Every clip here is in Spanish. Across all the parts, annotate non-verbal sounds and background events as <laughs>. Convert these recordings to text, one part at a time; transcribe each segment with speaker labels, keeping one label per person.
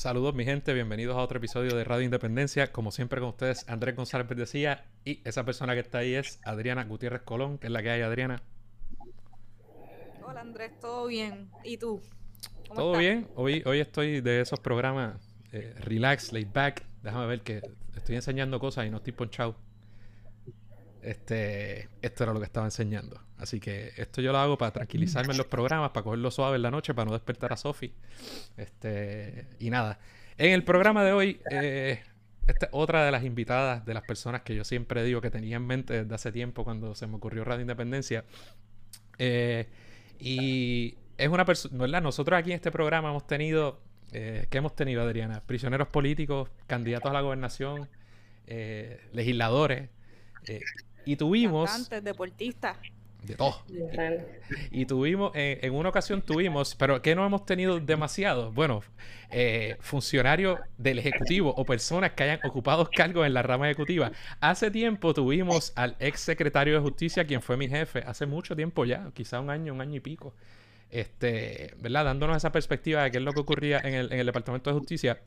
Speaker 1: Saludos mi gente, bienvenidos a otro episodio de Radio Independencia. Como siempre con ustedes, Andrés González Verdecía y esa persona que está ahí es Adriana Gutiérrez Colón, que es la que hay, Adriana.
Speaker 2: Hola Andrés, ¿todo bien? ¿Y tú?
Speaker 1: ¿Todo bien? Hoy, hoy estoy de esos programas eh, relax, laid back. Déjame ver que estoy enseñando cosas y no estoy ponchado. Este, esto era lo que estaba enseñando. Así que esto yo lo hago para tranquilizarme en los programas, para cogerlo suave en la noche, para no despertar a Sofi. Este, y nada. En el programa de hoy, eh, esta es otra de las invitadas, de las personas que yo siempre digo que tenía en mente desde hace tiempo cuando se me ocurrió Radio Independencia. Eh, y es una persona, ¿verdad? Nosotros aquí en este programa hemos tenido, eh, ¿qué hemos tenido, Adriana? Prisioneros políticos, candidatos a la gobernación, legisladores. Y tuvimos.
Speaker 2: Cantantes, deportistas.
Speaker 1: De todo. Y, tuvimos, en una ocasión tuvimos, pero que no hemos tenido demasiado. Bueno, eh, funcionarios del Ejecutivo o personas que hayan ocupado cargos en la rama ejecutiva. Hace tiempo tuvimos al ex secretario de Justicia, quien fue mi jefe, hace mucho tiempo ya, quizá un año, un año y pico. Este, ¿verdad? Dándonos esa perspectiva de qué es lo que ocurría en el, en el Departamento de Justicia.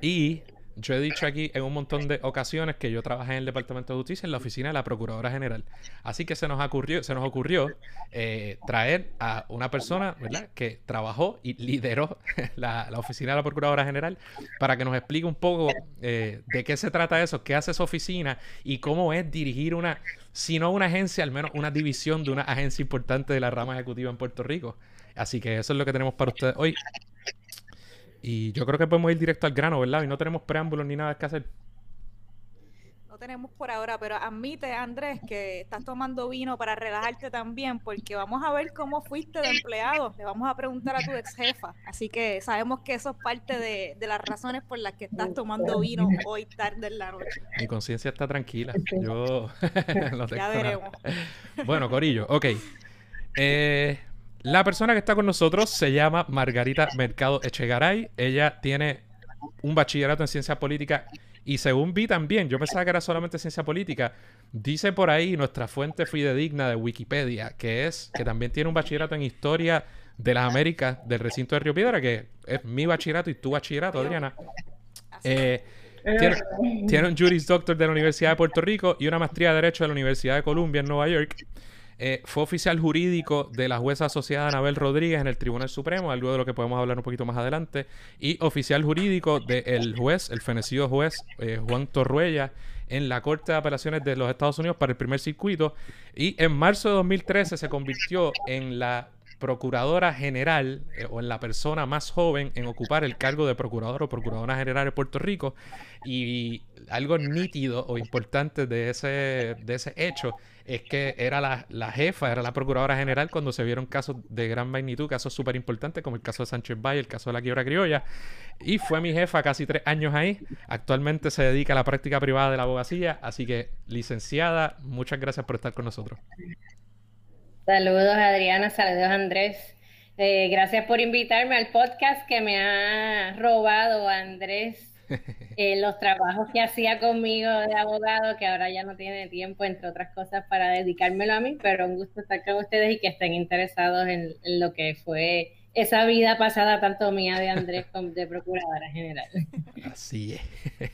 Speaker 1: Y yo he dicho aquí en un montón de ocasiones que yo trabajé en el Departamento de Justicia en la oficina de la Procuradora General. Así que se nos ocurrió, se nos ocurrió eh, traer a una persona ¿verdad? que trabajó y lideró <laughs> la, oficina de la Procuradora General para que nos explique un poco eh, de qué se trata eso, qué hace esa oficina y cómo es dirigir una, si no una agencia, al menos una división de una agencia importante de la rama ejecutiva en Puerto Rico. Así que eso es lo que tenemos para ustedes hoy. Y yo creo que podemos ir directo al grano, ¿verdad? Y no tenemos preámbulos ni nada que hacer.
Speaker 2: No tenemos por ahora, pero admite, Andrés, que estás tomando vino para relajarte también, porque vamos a ver cómo fuiste de empleado. Le vamos a preguntar a tu ex jefa. Así que sabemos que eso es parte de, las razones por las que estás tomando vino hoy tarde en la noche.
Speaker 1: Mi conciencia está tranquila. Yo <laughs>
Speaker 2: Ya veremos.
Speaker 1: Bueno, Corillo, ok. Eh, la persona que está con nosotros se llama Margarita Mercado Echegaray. Ella tiene un bachillerato en ciencia política y según vi también, yo pensaba que era solamente ciencia política, dice por ahí nuestra fuente fidedigna de Wikipedia, que es que también tiene un bachillerato en historia de las Américas del recinto de Río Piedra, que es mi bachillerato y tu bachillerato, Adriana. Eh, tiene, tiene, un Juris Doctor de la Universidad de Puerto Rico y una maestría de Derecho de la Universidad de Columbia en Nueva York. Eh, fue oficial jurídico de la jueza asociada Anabel Rodríguez en el Tribunal Supremo, algo de lo que podemos hablar un poquito más adelante, y oficial jurídico del juez, el fenecido juez eh, Juan Torruella, en la Corte de Apelaciones de los Estados Unidos para el primer circuito, y en marzo de 2013 se convirtió en la procuradora general eh, o en la persona más joven en ocupar el cargo de procurador o procuradora general de Puerto Rico y algo nítido o importante de ese, de ese hecho es que era la, jefa, era la procuradora general cuando se vieron casos de gran magnitud, casos súper importantes como el caso de Sánchez Valle, el caso de la quiebra criolla. Y fue mi jefa casi tres años ahí. Actualmente se dedica a la práctica privada de la abogacía. Así que, licenciada, muchas gracias por estar con nosotros.
Speaker 3: Saludos Adriana, saludos Andrés. Eh, gracias por invitarme al podcast que me ha robado Andrés <laughs> eh, los trabajos que hacía conmigo de abogado, que ahora ya no tiene tiempo, entre otras cosas, para dedicármelo a mí, pero un gusto estar con ustedes y que estén interesados en, lo que fue esa vida pasada, tanto mía de Andrés como de Procuradora General. <laughs>
Speaker 1: Así es.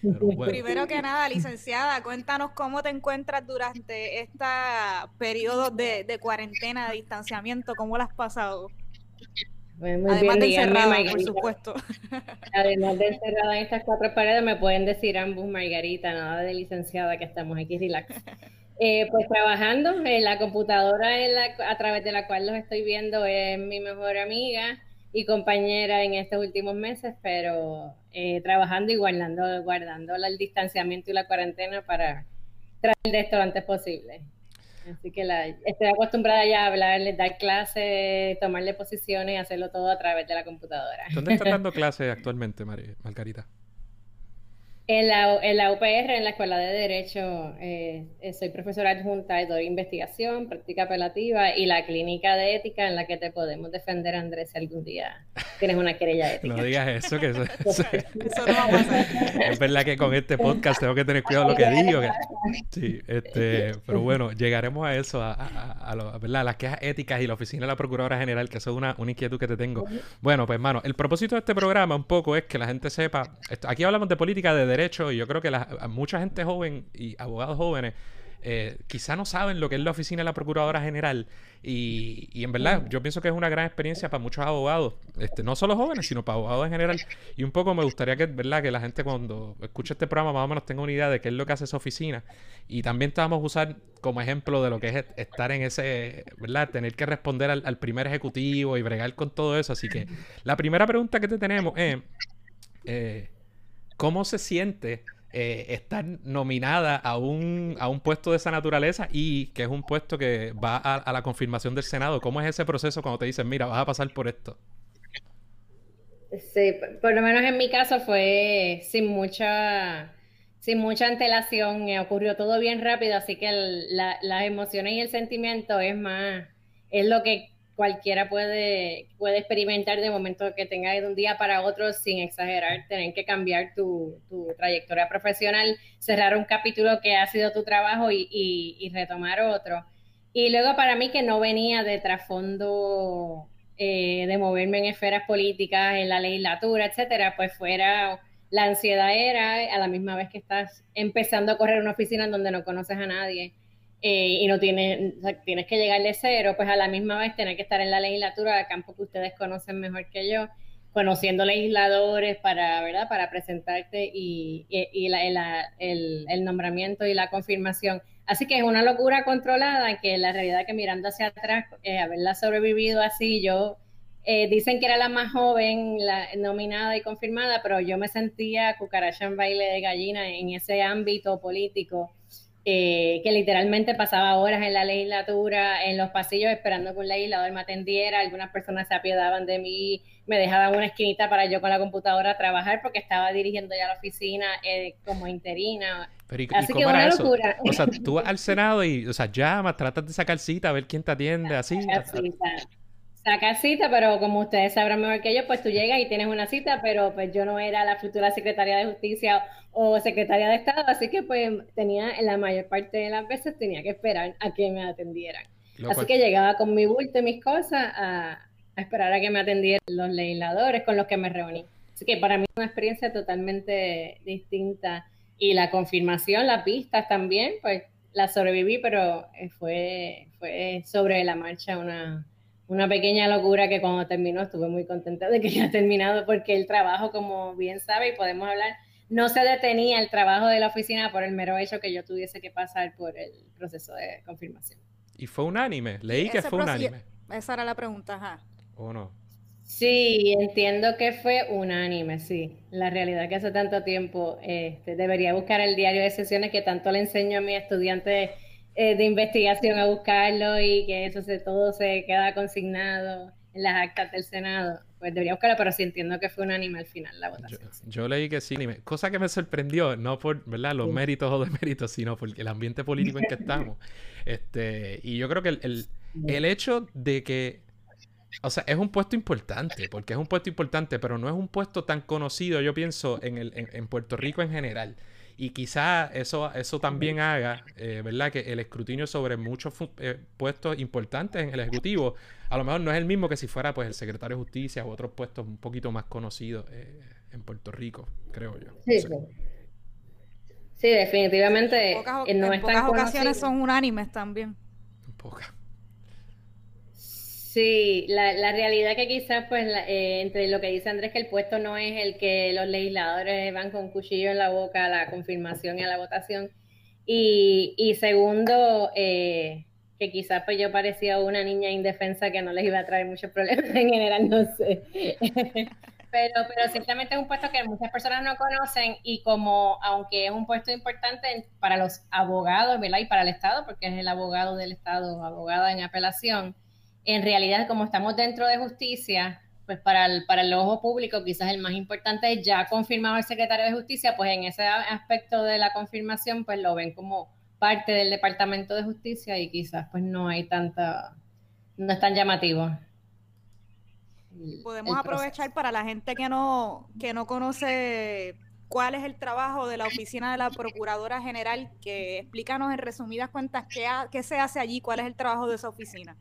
Speaker 1: <laughs>
Speaker 2: Primero que nada, licenciada, cuéntanos cómo te encuentras durante este periodo de, de cuarentena, de distanciamiento, cómo lo has pasado.
Speaker 3: Muy Además de encerrada,
Speaker 2: por supuesto.
Speaker 3: Además de encerrada en estas cuatro paredes, me pueden decir ambos Margarita, nada de licenciada, que estamos aquí relax. <laughs> Eh, pues trabajando, en la computadora en la, a través de la cual los estoy viendo es mi mejor amiga y compañera en estos últimos meses, pero eh, trabajando y guardando, guardando el distanciamiento y la cuarentena para traer de esto lo antes posible. Así que la, estoy acostumbrada ya a hablarles, dar clases, tomarle posiciones y hacerlo todo a través de la computadora.
Speaker 1: ¿Dónde estás dando <laughs> clases actualmente, Margarita?
Speaker 3: En la, en la UPR, en la Escuela de Derecho, eh, eh, soy profesora adjunta y doy investigación, práctica apelativa y la clínica de ética en la que te podemos defender, Andrés, si algún día tienes una querella <laughs> ética.
Speaker 1: No digas eso, que eso, <laughs> no va a pasar. Es verdad que con este podcast tengo que tener cuidado lo que digo. Sí, este, pero bueno, llegaremos a eso, a, a, ¿verdad? las quejas éticas y la oficina de la Procuradora General, que eso es una, una inquietud que te tengo. Bueno, pues hermano, el propósito de este programa un poco es que la gente sepa, aquí hablamos de política de derecho y yo creo que la, mucha gente joven y abogados jóvenes eh, quizá no saben lo que es la oficina de la Procuradora General y, en verdad yo pienso que es una gran experiencia para muchos abogados, este, no solo jóvenes, sino para abogados en general. Y un poco me gustaría que, ¿verdad? que la gente cuando escuche este programa más o menos tenga una idea de qué es lo que hace esa oficina. Y también te vamos a usar como ejemplo de lo que es estar en ese, ¿verdad? Tener que responder al, al primer ejecutivo y bregar con todo eso. Así que la primera pregunta que te tenemos es... Eh, ¿Cómo se siente eh, estar nominada a un, a un puesto de esa naturaleza y que es un puesto que va a, la confirmación del Senado? ¿Cómo es ese proceso cuando te dicen, mira, vas a pasar por esto?
Speaker 3: Sí, por lo menos en mi caso fue sin mucha, sin mucha antelación, me ocurrió todo bien rápido, así que las emociones y el sentimiento es más, es lo que cualquiera puede, puede experimentar de momento que tenga de un día para otro sin exagerar, tener que cambiar tu, trayectoria profesional, cerrar un capítulo que ha sido tu trabajo y, retomar otro. Y luego para mí que no venía de trasfondo eh, de moverme en esferas políticas, en la legislatura, etcétera, pues fuera la ansiedad era a la misma vez que estás empezando a correr una oficina en donde no conoces a nadie eh, y no tienes, tienes que llegar de cero, pues a la misma vez tener que estar en la legislatura de campo que ustedes conocen mejor que yo, conociendo legisladores para, ¿verdad? Para presentarte y, y, la, el, el, nombramiento y la confirmación. Así que es una locura controlada que la realidad que mirando hacia atrás, eh, haberla sobrevivido así, yo eh, dicen que era la más joven, la nominada y confirmada, pero yo me sentía cucaracha en baile de gallina en ese ámbito político eh, que literalmente pasaba horas en la legislatura, en los pasillos esperando que un legislador me atendiera, algunas personas se apiedaban de mí, me dejaban una esquinita para yo con la computadora trabajar porque estaba dirigiendo ya la oficina eh, como interina.
Speaker 1: Así que una locura. O sea, tú al Senado y, o sea, llamas, tratas de sacar cita, a ver quién te atiende, así
Speaker 3: sacar cita, pero como ustedes sabrán mejor que yo, pues tú llegas y tienes una cita, pero pues yo no era la futura secretaria de justicia o secretaria de Estado, así que pues tenía, en la mayor parte de las veces tenía que esperar a que me atendieran. así que llegaba con mi bulto y mis cosas a, esperar a que me atendieran los legisladores con los que me reuní. Así que para mí es una experiencia totalmente distinta. Y la confirmación, las pistas también, pues la sobreviví, pero eh, fue, fue sobre la marcha una, una pequeña locura que cuando terminó estuve muy contenta de que haya terminado porque el trabajo, como bien sabe y podemos hablar, no se detenía el trabajo de la oficina por el mero hecho que yo tuviese que pasar por el proceso de confirmación.
Speaker 1: Y fue unánime, leí que fue unánime.
Speaker 2: Esa era la pregunta, ajá.
Speaker 1: ¿O no?
Speaker 3: Sí, entiendo que fue unánime, sí. La realidad que hace tanto tiempo este, debería buscar el diario de sesiones que tanto le enseño a mis estudiantes eh, de investigación a buscarlo y que eso se, todo se queda consignado en las actas del Senado. Pues debería buscarlo, pero sí entiendo que fue unánime al final la votación.
Speaker 1: Yo, leí que sí, cosa que me sorprendió, no por ¿verdad? los méritos o deméritos, sino por el ambiente político en que estamos. <laughs> Este, y yo creo que el, el, hecho de que o sea, es un puesto importante, porque es un puesto importante, pero no es un puesto tan conocido, yo pienso, en, el, en Puerto Rico en general. Y quizá eso, eso también haga, eh, ¿verdad? Que el escrutinio sobre muchos eh, puestos importantes en el Ejecutivo, a lo mejor no es el mismo que si fuera pues el secretario de Justicia u otros puestos un poquito más conocidos eh, en Puerto Rico, creo yo.
Speaker 3: Sí, sí. definitivamente.
Speaker 2: En pocas, ocasiones son unánimes también.
Speaker 1: En pocas.
Speaker 3: Sí, la, la realidad que quizás, pues, eh, entre lo que dice Andrés, que el puesto no es el que los legisladores van con cuchillo en la boca a la confirmación y a la votación. Y, y segundo, eh, que quizás pues yo parecía una niña indefensa que no les iba a traer muchos problemas en general, no sé. <laughs> pero, pero ciertamente es un puesto que muchas personas no conocen y como, aunque es un puesto importante para los abogados, ¿verdad? Y para el Estado, porque es el abogado del Estado, abogada en apelación, en realidad como estamos dentro de justicia, pues para el, para el ojo público quizás el más importante es ya confirmado el secretario de justicia, pues en ese aspecto de la confirmación pues lo ven como parte del departamento de justicia y quizás pues no hay tanta, no es tan llamativo.
Speaker 2: Podemos aprovechar para la gente que no, que no conoce cuál es el trabajo de la oficina de la Procuradora General, que explícanos en resumidas cuentas qué, qué se hace allí, cuál es el trabajo de esa oficina.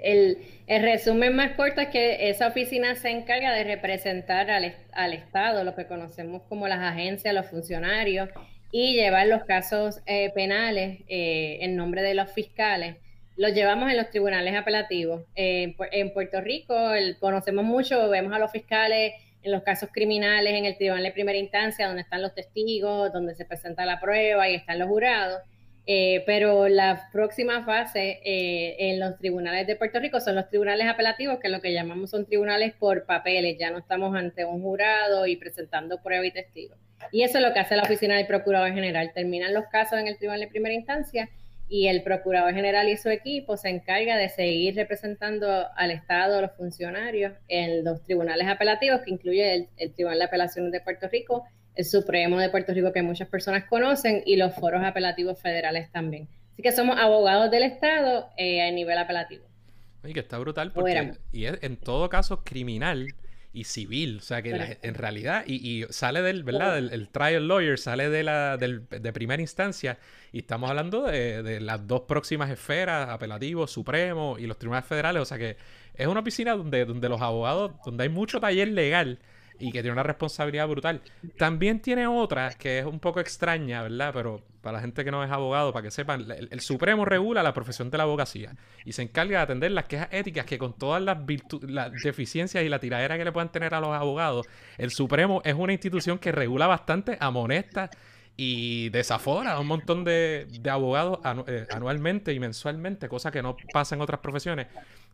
Speaker 3: El, el, resumen más corto es que esa oficina se encarga de representar al, al, Estado, lo que conocemos como las agencias, los funcionarios, y llevar los casos eh, penales eh, en nombre de los fiscales los llevamos en los tribunales apelativos. en Puerto Rico conocemos mucho, vemos a los fiscales en los casos criminales en el tribunal de primera instancia, donde están los testigos, donde se presenta la prueba y están los jurados. Eh, pero la próxima fase eh, en los tribunales de Puerto Rico son los tribunales apelativos, que lo que llamamos son tribunales por papeles, ya no estamos ante un jurado y presentando prueba y testigos. Y eso es lo que hace la oficina del Procurador General. Terminan los casos en el tribunal de primera instancia y el Procurador General y su equipo se encarga de seguir representando al Estado, los funcionarios, en los tribunales apelativos, que incluye el, Tribunal de Apelaciones de Puerto Rico, el Supremo de Puerto Rico, que muchas personas conocen, y los foros apelativos federales también. Así que somos abogados del Estado eh, a nivel apelativo.
Speaker 1: Y que está brutal porque y en todo caso criminal y civil. O sea que en realidad, y, sale del, ¿verdad? El, trial lawyer sale de la del, de primera instancia y estamos hablando de, las dos próximas esferas, apelativo, supremo y los tribunales federales. O sea que es una oficina donde, donde los abogados, donde hay mucho taller legal y que tiene una responsabilidad brutal. También tiene otra que es un poco extraña, ¿verdad? Pero para la gente que no es abogado, para que sepan, el, Supremo regula la profesión de la abogacía y se encarga de atender las quejas éticas que con todas las, las deficiencias y la tiradera que le puedan tener a los abogados, el Supremo es una institución que regula bastante, amonesta y desafora a un montón de, abogados eh, anualmente y mensualmente, cosa que no pasa en otras profesiones.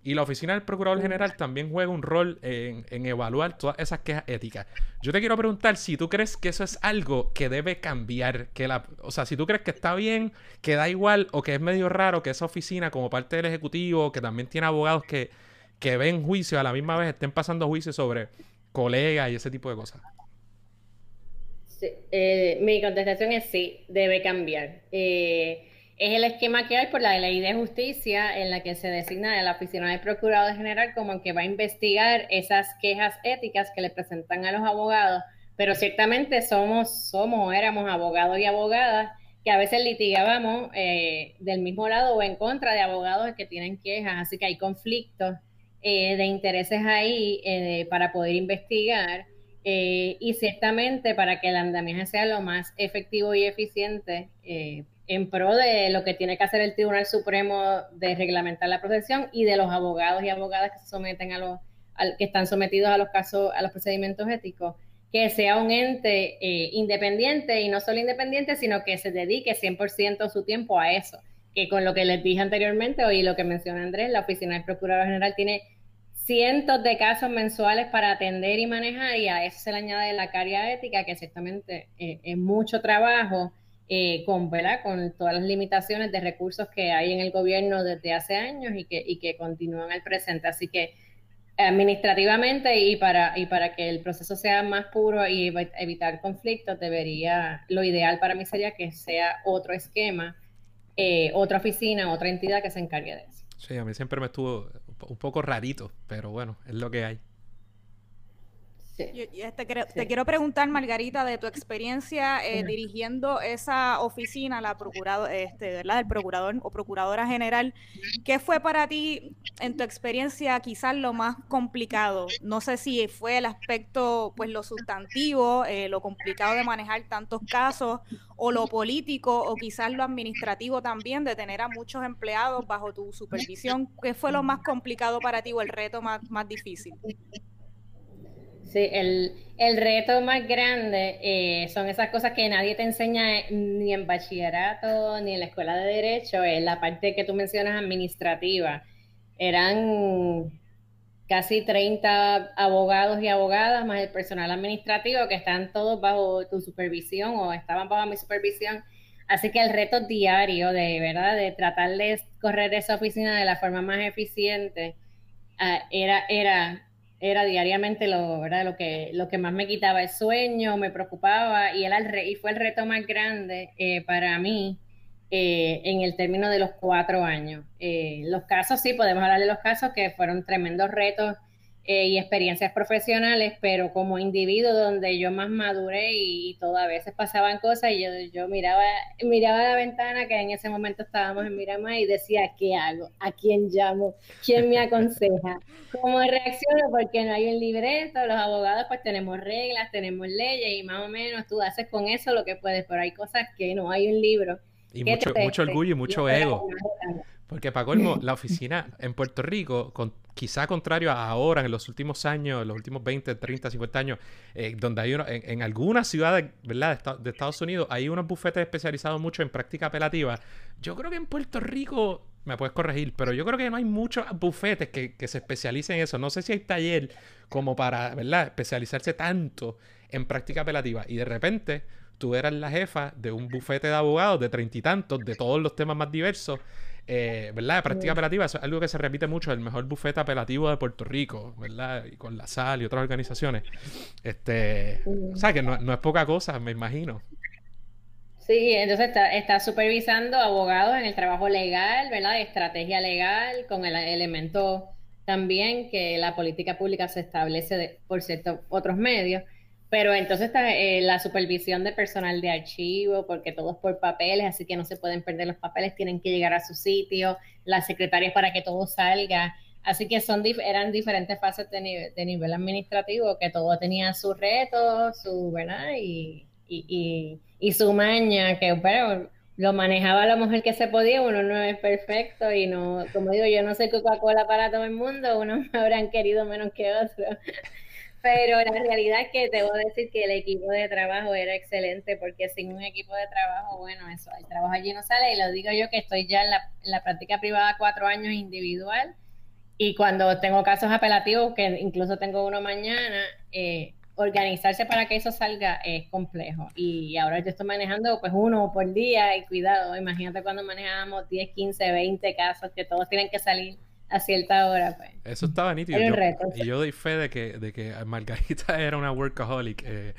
Speaker 1: Y la oficina del Procurador General también juega un rol en, evaluar todas esas quejas éticas. Yo te quiero preguntar si tú crees que eso es algo que debe cambiar, que la, o sea, si tú crees que está bien, que da igual o que es medio raro que esa oficina como parte del Ejecutivo, que también tiene abogados que, que ven juicios a la misma vez, estén pasando juicios sobre colegas y ese tipo de cosas.
Speaker 3: Eh, mi contestación es sí, debe cambiar. Eh, es el esquema que hay por la ley de justicia en la que se designa a la oficina del procurador general como que va a investigar esas quejas éticas que le presentan a los abogados, pero ciertamente somos, somos, éramos abogados y abogadas que a veces litigábamos eh, del mismo lado o en contra de abogados que tienen quejas, así que hay conflictos de intereses ahí para poder investigar. Eh, y ciertamente para que el andamiaje sea lo más efectivo y eficiente eh, en pro de lo que tiene que hacer el Tribunal Supremo de reglamentar la protección y de los abogados y abogadas que se someten a los que están sometidos a los casos a los procedimientos éticos que sea un ente eh, independiente y no solo independiente sino que se dedique 100% su tiempo a eso que con lo que les dije anteriormente hoy lo que menciona Andrés la oficina del procurador general tiene cientos de casos mensuales para atender y manejar y a eso se le añade la carga ética, que ciertamente eh, es mucho trabajo eh, con, con todas las limitaciones de recursos que hay en el gobierno desde hace años y que, y que continúan al presente. Así que administrativamente y para, y para que el proceso sea más puro y evitar conflictos, debería, lo ideal para mí sería que sea otro esquema, eh, otra oficina, otra entidad que se encargue de eso.
Speaker 1: Sí, a mí siempre me estuvo un poco rarito, pero bueno, es lo que hay.
Speaker 2: Te, quiero preguntar, Margarita, de tu experiencia eh, dirigiendo esa oficina, la procurado, este, ¿verdad? del procurador o procuradora general. ¿Qué fue para ti, en tu experiencia, quizás lo más complicado? No sé si fue el aspecto, pues lo sustantivo, eh, lo complicado de manejar tantos casos, o lo político, o quizás lo administrativo también, de tener a muchos empleados bajo tu supervisión. ¿Qué fue lo más complicado para ti o el reto más, más difícil?
Speaker 3: Sí, el, reto más grande eh, son esas cosas que nadie te enseña ni en bachillerato ni en la escuela de derecho, es la parte que tú mencionas administrativa. Eran casi 30 abogados y abogadas, más el personal administrativo, que están todos bajo tu supervisión o estaban bajo mi supervisión. Así que el reto diario de, ¿verdad? De tratar de correr esa oficina de la forma más eficiente ah, era, era, era diariamente lo, ¿verdad? Lo, que, lo que más me quitaba el sueño, me preocupaba y, era el y fue el reto más grande eh, para mí eh, en el término de los cuatro años. Eh, los casos, sí, podemos hablar de los casos que fueron tremendos retos eh, y experiencias profesionales, pero como individuo donde yo más maduré y, y todo, a veces pasaban cosas y yo, yo miraba, miraba la ventana que en ese momento estábamos en Miramar y decía, ¿qué hago? ¿A quién llamo? ¿Quién me aconseja? ¿Cómo reacciono? Porque no hay un libreto, los abogados pues tenemos reglas, tenemos leyes y más o menos tú haces con eso lo que puedes, pero hay cosas que no hay un libro
Speaker 1: y mucho, mucho orgullo y mucho ego. Porque para colmo, <laughs> la oficina en Puerto Rico, con, quizá contrario a ahora, en los últimos años, en los últimos 20, 30, 50 años, eh, donde hay uno, en, algunas ciudades ¿verdad? De, Estados Unidos hay unos bufetes especializados mucho en práctica apelativa. Yo creo que en Puerto Rico, me puedes corregir, pero yo creo que no hay muchos bufetes que, que se especialicen en eso. No sé si hay taller como para ¿verdad? especializarse tanto en práctica apelativa. Y de repente tú eras la jefa de un bufete de abogados de treinta y tantos, de todos los temas más diversos, eh, ¿verdad? De práctica apelativa, es algo que se repite mucho, el mejor bufete apelativo de Puerto Rico, ¿verdad? Y con la SAL y otras organizaciones. Este, o sea, que no, es poca cosa, me imagino.
Speaker 3: Sí, entonces está, está, supervisando abogados en el trabajo legal, ¿verdad? Estrategia legal, con el elemento también que la política pública se establece por ciertos otros medios. Pero entonces está eh, la supervisión de personal de archivo, porque todo es por papeles, así que no se pueden perder los papeles, tienen que llegar a su sitio, las secretarias para que todo salga. Así que son eran diferentes fases de nivel, de nivel administrativo, que todo tenía su reto, su, ¿verdad? Y, su maña, que pero lo manejaba la mujer que se podía, uno no es perfecto y no, como digo, yo no soy Coca-Cola para todo el mundo, unos me <laughs> habrán querido menos que otros. Pero la realidad es que debo decir que el equipo de trabajo era excelente porque sin un equipo de trabajo, bueno, eso, el trabajo allí no sale y lo digo yo que estoy ya en la, la práctica privada cuatro años individual y cuando tengo casos apelativos, que incluso tengo uno mañana, eh, organizarse para que eso salga es complejo. Y ahora yo estoy manejando pues uno por día y cuidado, imagínate cuando manejábamos 10, 15, 20 casos que todos tienen que salir a cierta hora, pues.
Speaker 1: Eso estaba nítido. y yo doy fe de que, de que Margarita <laughs> era una workaholic. Eh,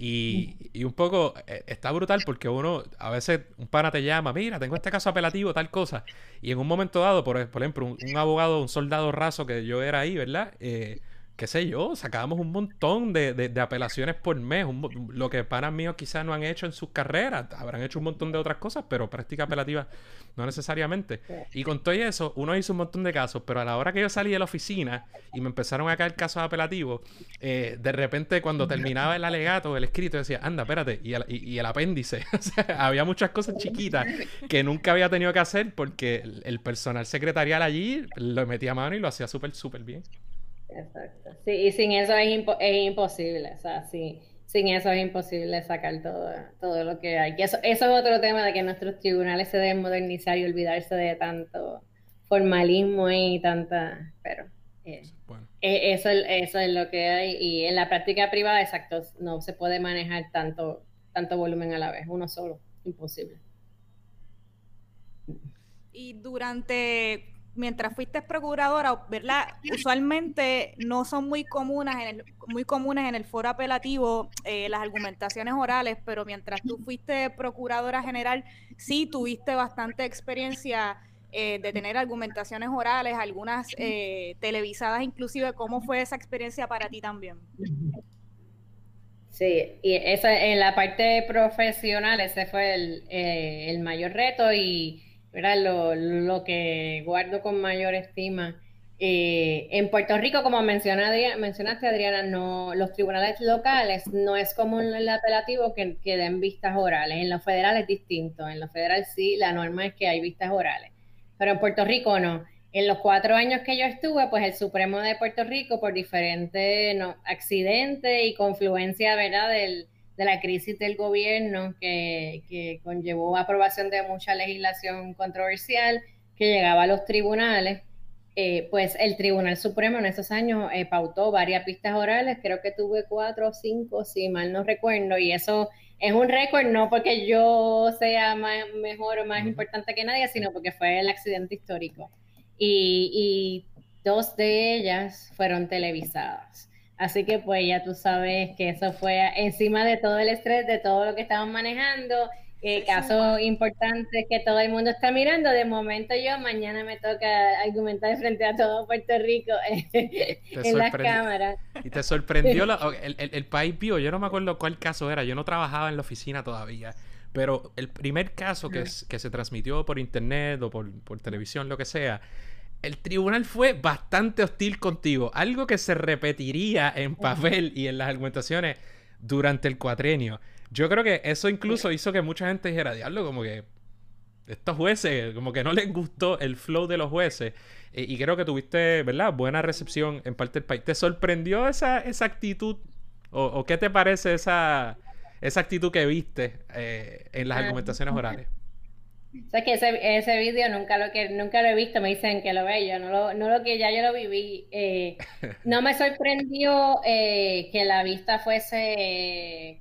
Speaker 1: y, y, un poco eh, está brutal porque uno, a veces un pana te llama, mira, tengo este caso apelativo, tal cosa. Y en un momento dado, por, por ejemplo, un, abogado, un soldado raso que yo era ahí, ¿verdad? Eh, qué sé yo, sacábamos un montón de, de, apelaciones por mes, lo que panas míos quizás no han hecho en sus carreras, habrán hecho un montón de otras cosas, pero práctica apelativa no necesariamente. Y con todo eso, uno hizo un montón de casos, pero a la hora que yo salí de la oficina y me empezaron a caer casos apelativos, eh, de repente cuando terminaba el alegato, el escrito, decía, anda, espérate, y el, el apéndice. <laughs> o sea, había muchas cosas chiquitas que nunca había tenido que hacer porque el, personal secretarial allí lo metía a mano y lo hacía súper, súper bien.
Speaker 3: Exacto. Sí, y sin eso es, es imposible. O sea, sí, sin eso es imposible sacar todo, todo lo que hay. eso, eso es otro tema de que nuestros tribunales se deben modernizar y olvidarse de tanto formalismo y tanta. Pero eh, eh, eso, eso es lo que hay. Y en la práctica privada, exacto, no se puede manejar tanto, tanto volumen a la vez, uno solo. Imposible.
Speaker 2: Y durante mientras fuiste procuradora, ¿verdad? <laughs> Usualmente no son muy comunes en el, muy comunes en el foro apelativo eh, las argumentaciones orales, pero mientras tú fuiste procuradora general, sí tuviste bastante experiencia eh, de tener argumentaciones orales, algunas eh, televisadas inclusive. ¿Cómo fue esa experiencia para ti también?
Speaker 3: Sí, y esa, en la parte profesional ese fue el, el mayor reto y lo, lo que guardo con mayor estima. Eh, en Puerto Rico, como mencionaste, Adriana, no, los tribunales locales no es como el apelativo que, que den vistas orales. En lo federal es distinto. En lo federal sí, la norma es que hay vistas orales. Pero en Puerto Rico no. En los cuatro años que yo estuve, pues el Supremo de Puerto Rico, por diferentes no, accidentes y confluencia, ¿verdad?, del, de la crisis del gobierno que, que conllevó aprobación de mucha legislación controversial que llegaba a los tribunales, eh, pues el Tribunal Supremo en esos años eh, pautó varias pistas orales, creo que tuve cuatro o cinco, si mal no recuerdo, y eso es un récord no porque yo sea mejor o más importante que nadie, sino porque fue el accidente histórico. Y, y dos de ellas fueron televisadas. Así que pues ya tú sabes que eso fue encima de todo el estrés, de todo lo que estaban manejando eh, caso importante que todo el mundo está mirando. De momento yo mañana me toca argumentar frente a todo Puerto Rico <laughs> en las cámaras.
Speaker 1: Y te sorprendió <laughs> el, el, país vio, yo no me acuerdo cuál caso era, yo no trabajaba en la oficina todavía. Pero el primer caso que, que se transmitió por internet o por, por televisión, lo que sea, el tribunal fue bastante hostil contigo. Algo que se repetiría en papel y en las argumentaciones durante el cuatrenio. Yo creo que eso incluso hizo que mucha gente dijera, diablo, como que estos jueces, como que no les gustó el flow de los jueces. Eh, y creo que tuviste, ¿verdad? Buena recepción en parte del país. ¿Te sorprendió esa, esa actitud? ¿O, qué te parece esa, esa actitud que viste eh, en las ah. argumentaciones orales?
Speaker 3: O sea, que ese, ese vídeo nunca lo que nunca lo he visto, me dicen que lo veo, yo no lo, no lo que ya yo lo viví. Eh, <laughs> no me sorprendió que la vista fuese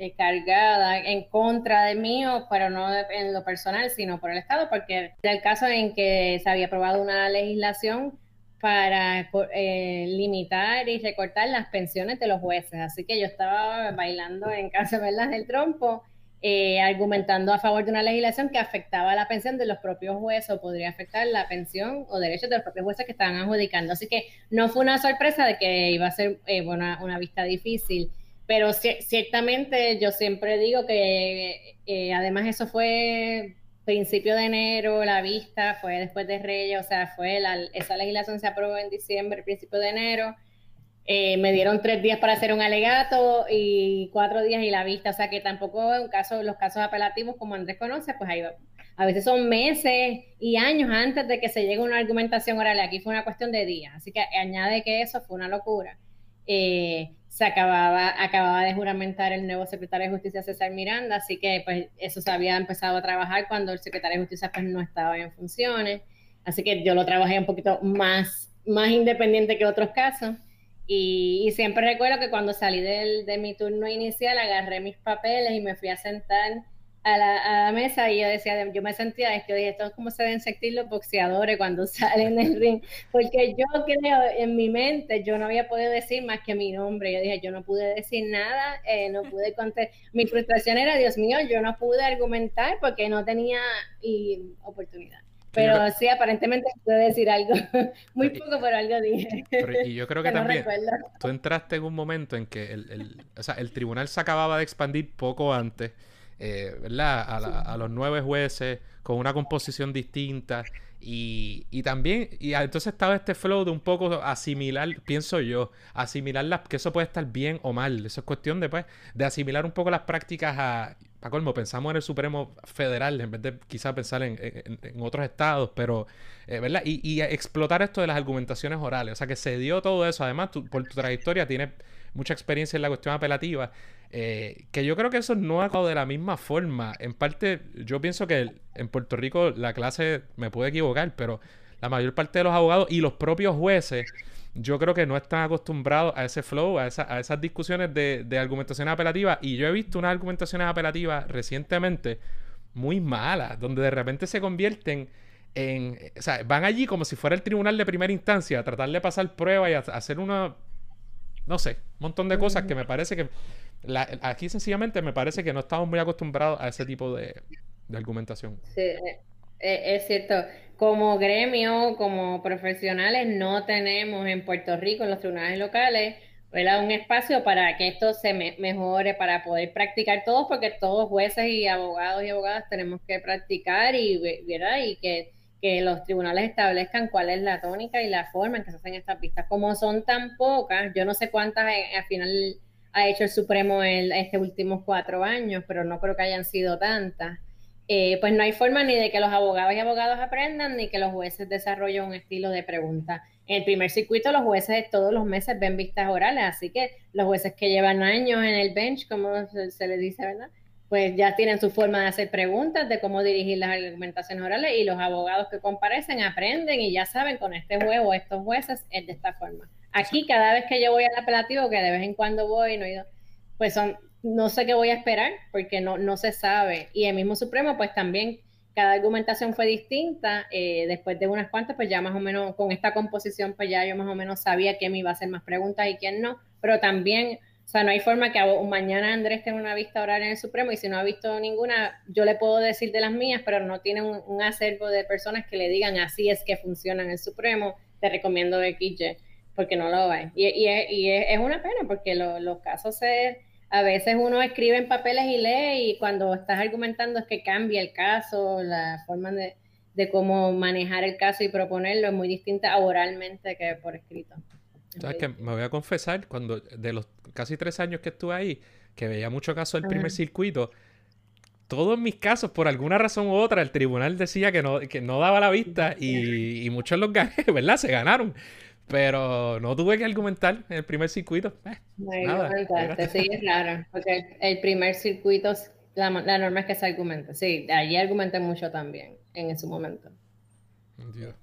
Speaker 3: eh, cargada en contra de mí, pero no en lo personal, sino por el Estado, porque es el caso en que se había aprobado una legislación para eh, limitar y recortar las pensiones de los jueces. Así que yo estaba bailando en casa ¿verdad? del trompo, eh, argumentando a favor de una legislación que afectaba la pensión de los propios jueces o podría afectar la pensión o derechos de los propios jueces que estaban adjudicando. Así que no fue una sorpresa de que iba a ser una, una vista difícil. Pero ciertamente yo siempre digo que eh, además eso fue principio de enero, la vista fue después de Reyes, o sea, fue la, esa legislación se aprobó en diciembre, principio de enero. Eh, me dieron tres días para hacer un alegato y cuatro días y la vista, o sea que tampoco en caso, los casos apelativos, como Andrés conoce, pues ahí a veces son meses y años antes de que se llegue una argumentación oral. Aquí fue una cuestión de días, así que añade que eso fue una locura. Eh, se acababa, acababa de juramentar el nuevo secretario de Justicia César Miranda, así que pues eso se había empezado a trabajar cuando el secretario de Justicia pues no estaba en funciones, así que yo lo trabajé un poquito más, más independiente que otros casos. Y, siempre recuerdo que cuando salí del, de mi turno inicial agarré mis papeles y me fui a sentar a la, mesa y yo decía, yo me sentía, es que dije, esto es como se deben sentir los boxeadores cuando <laughs> salen del ring, porque yo creo, en mi mente, yo no había podido decir más que mi nombre, yo dije, yo no pude decir nada, eh, no <laughs> pude contar, mi frustración era, Dios mío, yo no pude argumentar porque no tenía y, oportunidad. Pero sí, aparentemente pude decir algo, <laughs> muy poco, pero algo dije.
Speaker 1: y yo creo <laughs> que, también tú entraste en un momento en que el, el, o sea, el tribunal se acababa de expandir poco antes eh, ¿verdad? A, los nueve jueces con una composición distinta. Y, y, también, y entonces estaba este flow de un poco asimilar, pienso yo, asimilar las, que eso puede estar bien o mal. Eso es cuestión de, pues, de asimilar un poco las prácticas a, para colmo, pensamos en el Supremo Federal en vez de quizás pensar en, en, otros estados, pero, eh, ¿verdad? Y, y, explotar esto de las argumentaciones orales. O sea, que se dio todo eso. Además, por tu trayectoria, tienes mucha experiencia en la cuestión apelativa. Eh, que yo creo que eso no ha acabado de la misma forma. En parte, yo pienso que en Puerto Rico la clase me puede equivocar, pero la mayor parte de los abogados y los propios jueces, yo creo que no están acostumbrados a ese flow, a, esas discusiones de, de argumentaciones apelativas. Y yo he visto unas argumentaciones apelativas recientemente muy malas, donde de repente se convierten en. O sea, van allí como si fuera el tribunal de primera instancia a tratar de pasar pruebas y a hacer una. No sé, un montón de cosas que me parece que aquí sencillamente me parece que no estamos muy acostumbrados a ese tipo de, argumentación.
Speaker 3: Sí, eh, eh, es cierto. Como gremio, como profesionales, no tenemos en Puerto Rico, en los tribunales locales, un espacio para que esto se mejore, para poder practicar todos, porque todos jueces y abogados y abogadas tenemos que practicar y, ¿verdad? y que, que los tribunales establezcan cuál es la tónica y la forma en que se hacen estas pistas. Como son tan pocas, yo no sé cuántas eh, al final ha hecho el Supremo en estos últimos cuatro años, pero no creo que hayan sido tantas. Eh, pues no hay forma ni de que los abogados y abogados aprendan, ni que los jueces desarrollen un estilo de pregunta. En el primer circuito los jueces todos los meses ven vistas orales, así que los jueces que llevan años en el bench, como se, les dice, ¿verdad? Pues ya tienen su forma de hacer preguntas, de cómo dirigir las argumentaciones orales y los abogados que comparecen aprenden y ya saben con este juez o estos jueces es de esta forma. Aquí cada vez que yo voy al apelativo, que de vez en cuando voy, no pues son, no sé qué voy a esperar porque no, no se sabe. Y el mismo Supremo, pues también cada argumentación fue distinta. Eh, después de unas cuantas, pues ya más o menos con esta composición, pues ya yo más o menos sabía quién me iba a hacer más preguntas y quién no. Pero también o sea, no hay forma que mañana Andrés tenga una vista oral en el Supremo y si no ha visto ninguna, yo le puedo decir de las mías, pero no tiene un, acervo de personas que le digan así es que funciona en el Supremo, te recomiendo XY, porque no lo ve. Y, y, es, una pena porque los casos se, a veces uno escribe en papeles y lee y cuando estás argumentando es que cambia el caso, la forma de, de cómo manejar el caso y proponerlo es muy distinta oralmente que por escrito.
Speaker 1: ¿Sabes que Me voy a confesar, cuando de los casi tres años que estuve ahí, que veía mucho caso del primer circuito, todos mis casos, por alguna razón u otra, el tribunal decía que no, que no daba la vista y, muchos los gané, <laughs> ¿verdad? Se ganaron. Pero no tuve que argumentar en el primer circuito. Eh,
Speaker 3: nada, sí, es raro. Porque el primer circuito, la, norma es que se argumenta. Sí, allí argumenté mucho también en ese momento. Dios.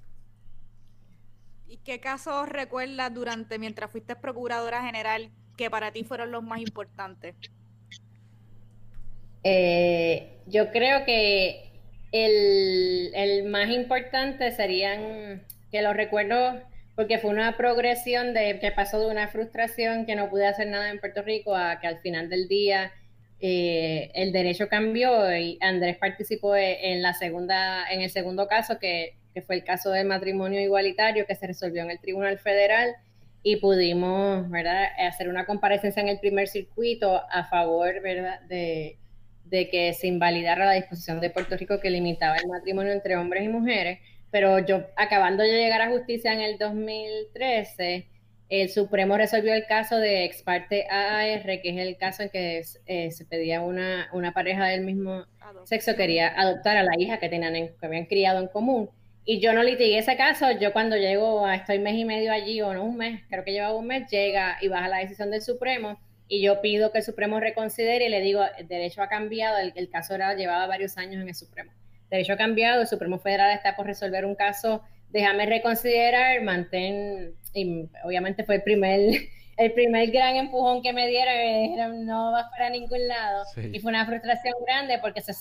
Speaker 2: ¿Y qué casos recuerdas durante mientras fuiste procuradora general que para ti fueron los más importantes?
Speaker 3: Eh, yo creo que el, más importante serían, que lo recuerdo porque fue una progresión de que pasó de una frustración que no pude hacer nada en Puerto Rico a que al final del día eh, el derecho cambió y Andrés participó en la segunda, en el segundo caso que que fue el caso del matrimonio igualitario que se resolvió en el Tribunal Federal y pudimos ¿verdad? hacer una comparecencia en el primer circuito a favor ¿verdad? De, que se invalidara la disposición de Puerto Rico que limitaba el matrimonio entre hombres y mujeres. Pero yo, acabando de llegar a justicia en el 2013, el Supremo resolvió el caso de ex parte AAR, que es el caso en que eh, se pedía una, una pareja del mismo sexo, quería adoptar a la hija que, tenían que habían criado en común y yo no litigué ese caso, yo cuando llego a estoy mes y medio allí, o no un mes, creo que lleva un mes, llega y baja la decisión del Supremo, y yo pido que el Supremo reconsidere y le digo, el derecho ha cambiado, el, caso era, llevaba varios años en el Supremo. El derecho ha cambiado, el Supremo Federal está por resolver un caso, déjame reconsiderar, mantén, y obviamente fue el primer, el primer gran empujón que me dieron, me dijeron, no vas para ningún lado, y fue una frustración grande porque se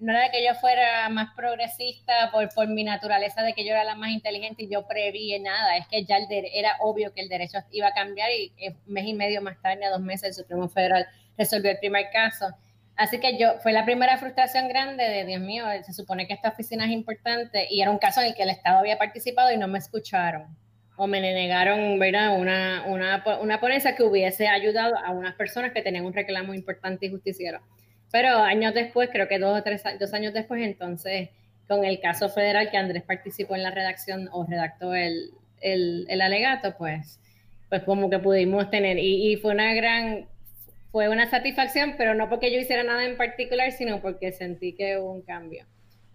Speaker 3: no era que yo fuera más progresista por, por mi naturaleza de que yo era la más inteligente y yo preví nada, es que ya el era obvio que el derecho iba a cambiar y un mes y medio más tarde, a dos meses, el Supremo Federal resolvió el primer caso. Así que yo, fue la primera frustración grande de, Dios mío, se supone que esta oficina es importante y era un caso en el que el Estado había participado y no me escucharon o me negaron ¿verdad? Una, una, una ponencia que hubiese ayudado a unas personas que tenían un reclamo importante y justiciero. Pero años después, creo que dos o tres dos años después, entonces, con el caso federal que Andrés participó en la redacción o redactó el, el, alegato, pues, pues como que pudimos tener, y, fue una gran, fue una satisfacción, pero no porque yo hiciera nada en particular, sino porque sentí que hubo un cambio.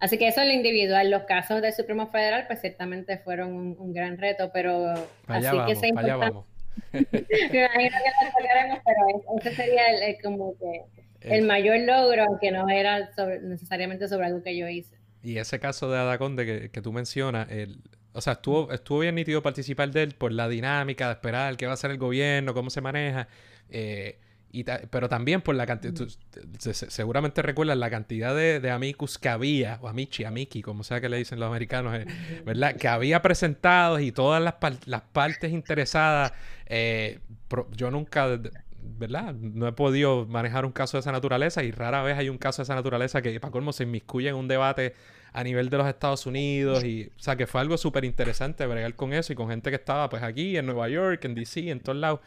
Speaker 3: Así que eso es lo individual. Los casos del Supremo Federal, pues ciertamente fueron un, gran reto, pero
Speaker 1: allá así vamos, que se allá vamos. <laughs>
Speaker 3: Me imagino que lo tocaremos, pero ese sería el, como que el mayor logro, aunque no era necesariamente sobre algo que yo hice.
Speaker 1: Y ese caso de Adaconde que, que tú mencionas, el, o sea, estuvo, estuvo bien nítido participar de él por la dinámica de esperar qué va a hacer el gobierno, cómo se maneja, eh, y pero también por la cantidad, seguramente recuerdas la cantidad de, de, amicus que había, o amici, amiki, como sea que le dicen los americanos, eh, ¿verdad? Que había presentados y todas las, las partes interesadas. Eh, yo nunca ¿verdad? No he podido manejar un caso de esa naturaleza y rara vez hay un caso de esa naturaleza que para colmo se inmiscuye en un debate a nivel de los Estados Unidos y, o sea, que fue algo súper interesante bregar con eso y con gente que estaba pues aquí en Nueva York, en DC, en todos lados.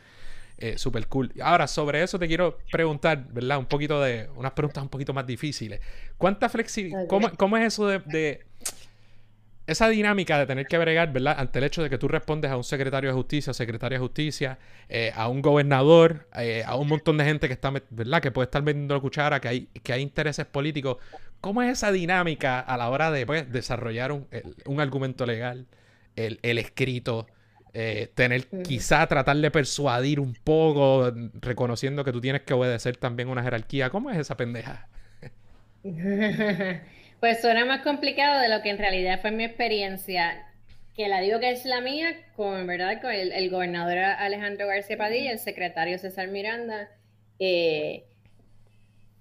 Speaker 1: Eh, súper cool. Ahora, sobre eso te quiero preguntar, ¿verdad? Un poquito de, unas preguntas un poquito más difíciles. ¿Cuánta flexibilidad, cómo, cómo, es eso de esa dinámica de tener que bregar, ¿verdad? Ante el hecho de que tú respondes a un secretario de justicia, secretaria de justicia, eh, a un gobernador, eh, a un montón de gente que está, ¿verdad? Que puede estar vendiendo la cuchara, que hay, que hay intereses políticos. ¿Cómo es esa dinámica a la hora de pues, desarrollar un, un, argumento legal, el, el escrito, eh, tener quizá tratar de persuadir un poco, reconociendo que tú tienes que obedecer también una jerarquía? ¿Cómo es esa pendeja? <laughs>
Speaker 3: pues suena más complicado de lo que en realidad fue mi experiencia, que la digo que es la mía, con verdad con el, gobernador Alejandro García Padilla, el secretario César Miranda. Eh,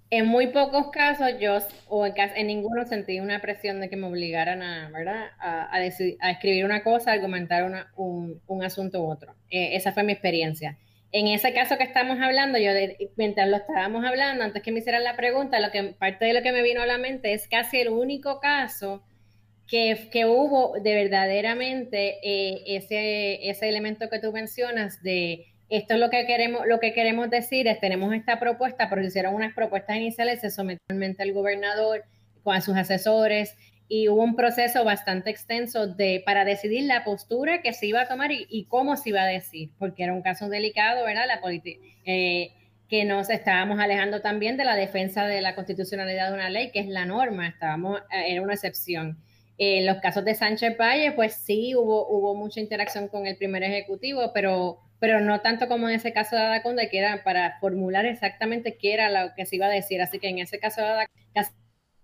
Speaker 3: en muy pocos casos yo, o en, en, ninguno, sentí una presión de que me obligaran a, ¿verdad? a, a, escribir una cosa, a argumentar un, un, asunto u otro. Eh, esa fue mi experiencia. En ese caso que estamos hablando, yo mientras lo estábamos hablando, antes que me hicieran la pregunta, lo que parte de lo que me vino a la mente es casi el único caso que, que hubo de verdaderamente eh, ese, ese elemento que tú mencionas de esto es lo que queremos, lo que queremos decir es tenemos esta propuesta, pero hicieron unas propuestas iniciales, se sometió al gobernador con sus asesores y hubo un proceso bastante extenso de, para decidir la postura que se iba a tomar y, cómo se iba a decir, porque era un caso delicado, ¿verdad? La eh, que nos estábamos alejando también de la defensa de la constitucionalidad de una ley, que es la norma, estábamos, eh, era una excepción. En los casos de Sánchez Valle, pues sí hubo, hubo mucha interacción con el primer ejecutivo, pero, pero no tanto como en ese caso de Adaconda, que era para formular exactamente qué era lo que se iba a decir. Así que en ese caso de Adaconda,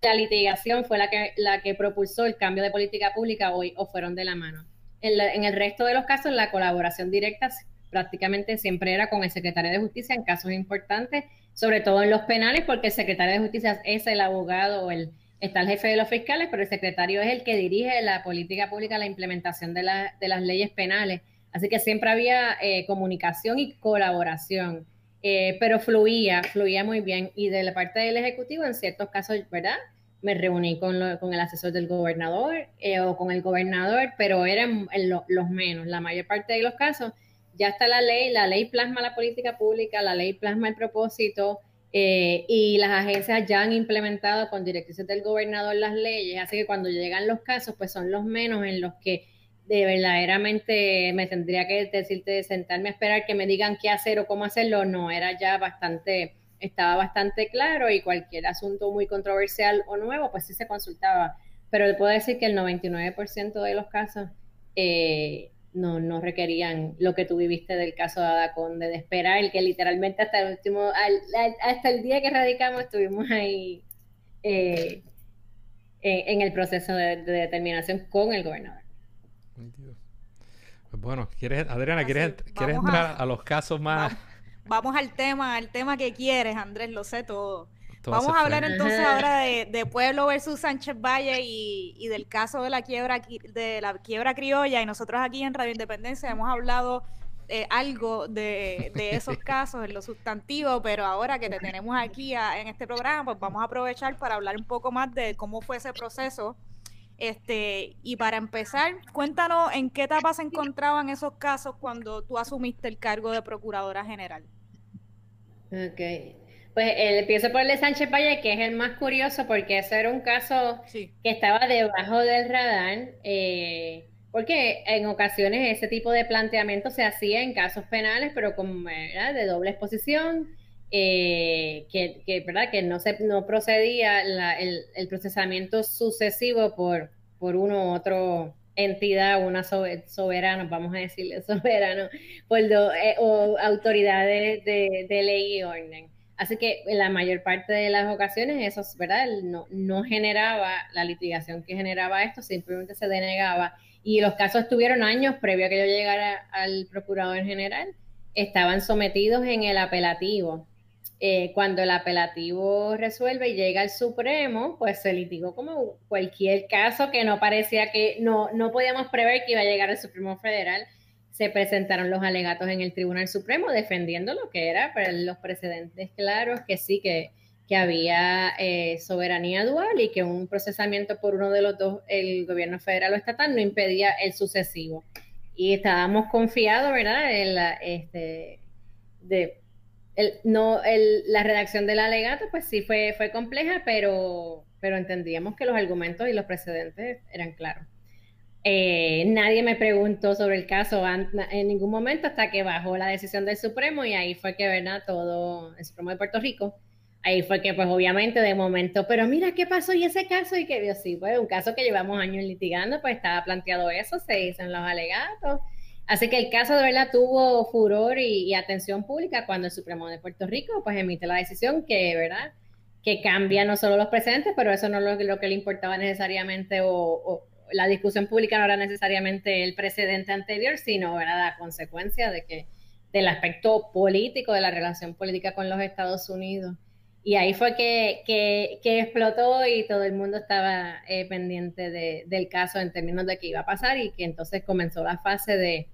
Speaker 3: la litigación fue la que, la que propulsó el cambio de política pública hoy o fueron de la mano. En, el resto de los casos, la colaboración directa prácticamente siempre era con el secretario de justicia en casos importantes, sobre todo en los penales, porque el secretario de justicia es el abogado o el, está el jefe de los fiscales, pero el secretario es el que dirige la política pública, la implementación de, de las leyes penales. Así que siempre había eh, comunicación y colaboración, eh, pero fluía, fluía muy bien. Y de la parte del Ejecutivo, en ciertos casos, ¿verdad? me reuní con, con el asesor del gobernador eh, o con el gobernador, pero eran los menos. La mayor parte de los casos ya está la ley, la ley plasma la política pública, la ley plasma el propósito eh, y las agencias ya han implementado con directrices del gobernador las leyes, así que cuando llegan los casos, pues son los menos en los que de verdaderamente me tendría que decirte, sentarme a esperar que me digan qué hacer o cómo hacerlo, no, era ya bastante estaba bastante claro y cualquier asunto muy controversial o nuevo, pues sí se consultaba. Pero le puedo decir que el 99% de los casos eh, no, no requerían lo que tú viviste del caso de Adacón, de esperar, que literalmente hasta el último, hasta el día que radicamos estuvimos ahí eh, en, el proceso de, determinación con el gobernador.
Speaker 1: Pues bueno, ¿quieres, Adriana, ¿quieres, ¿quieres entrar a, los casos más...
Speaker 2: Vamos al tema, al tema que quieres, Andrés, lo sé todo. Vamos a hablar entonces ahora de, Pueblo versus Sánchez Valle y, del caso de la quiebra de la quiebra criolla. Y nosotros aquí en Radio Independencia hemos hablado eh, algo de, esos <laughs> casos en lo sustantivo, pero ahora que te tenemos aquí en este programa, pues vamos a aprovechar para hablar un poco más de cómo fue ese proceso. Este, y para empezar, cuéntanos en qué etapa se encontraban esos casos cuando tú asumiste el cargo de Procuradora General.
Speaker 3: Ok. Pues el, empiezo por el de Sánchez Valle, que es el más curioso, porque ese era un caso que estaba debajo del radar, eh, porque en ocasiones ese tipo de planteamiento se hacía en casos penales, pero como de doble exposición, eh, que, ¿verdad? que no, se, no procedía el, procesamiento sucesivo por, por uno u otro entidad, una soberano, vamos a decirle <laughs> soberano, por eh, o autoridades de, ley y orden. Así que en la mayor parte de las ocasiones eso, ¿verdad? No, no generaba la litigación que generaba esto, simplemente se denegaba. Y los casos estuvieron años previo a que yo llegara al procurador general, estaban sometidos en el apelativo. Eh, cuando el apelativo resuelve y llega al Supremo, pues se litigó como cualquier caso que no parecía que no, no podíamos prever que iba a llegar al Supremo Federal. Se presentaron los alegatos en el Tribunal Supremo defendiendo lo que era, pero los precedentes claros que sí, que, que había eh, soberanía dual y que un procesamiento por uno de los dos, el gobierno federal o estatal, no impedía el sucesivo. Y estábamos confiados, ¿verdad?, en la, este, de no, la redacción del alegato, pues sí fue, fue compleja, pero, pero entendíamos que los argumentos y los precedentes eran claros. Eh, nadie me preguntó sobre el caso en ningún momento hasta que bajó la decisión del Supremo y ahí fue que, ¿verdad? Todo, el Supremo de Puerto Rico, ahí fue que, pues obviamente de momento, pero mira qué pasó y ese caso y que, Dios sí, pues un caso que llevamos años litigando, pues estaba planteado eso, se dicen los alegatos Así que el caso de verdad tuvo furor y, atención pública cuando el Supremo de Puerto Rico pues emite la decisión que, ¿verdad? que cambia no solo los precedentes, pero eso no es lo, que le importaba necesariamente o, la discusión pública no era necesariamente el precedente anterior, sino era la consecuencia de que del aspecto político de la relación política con los Estados Unidos. Y ahí fue que, que, explotó y todo el mundo estaba eh, pendiente de, del caso en términos de qué iba a pasar y que entonces comenzó la fase de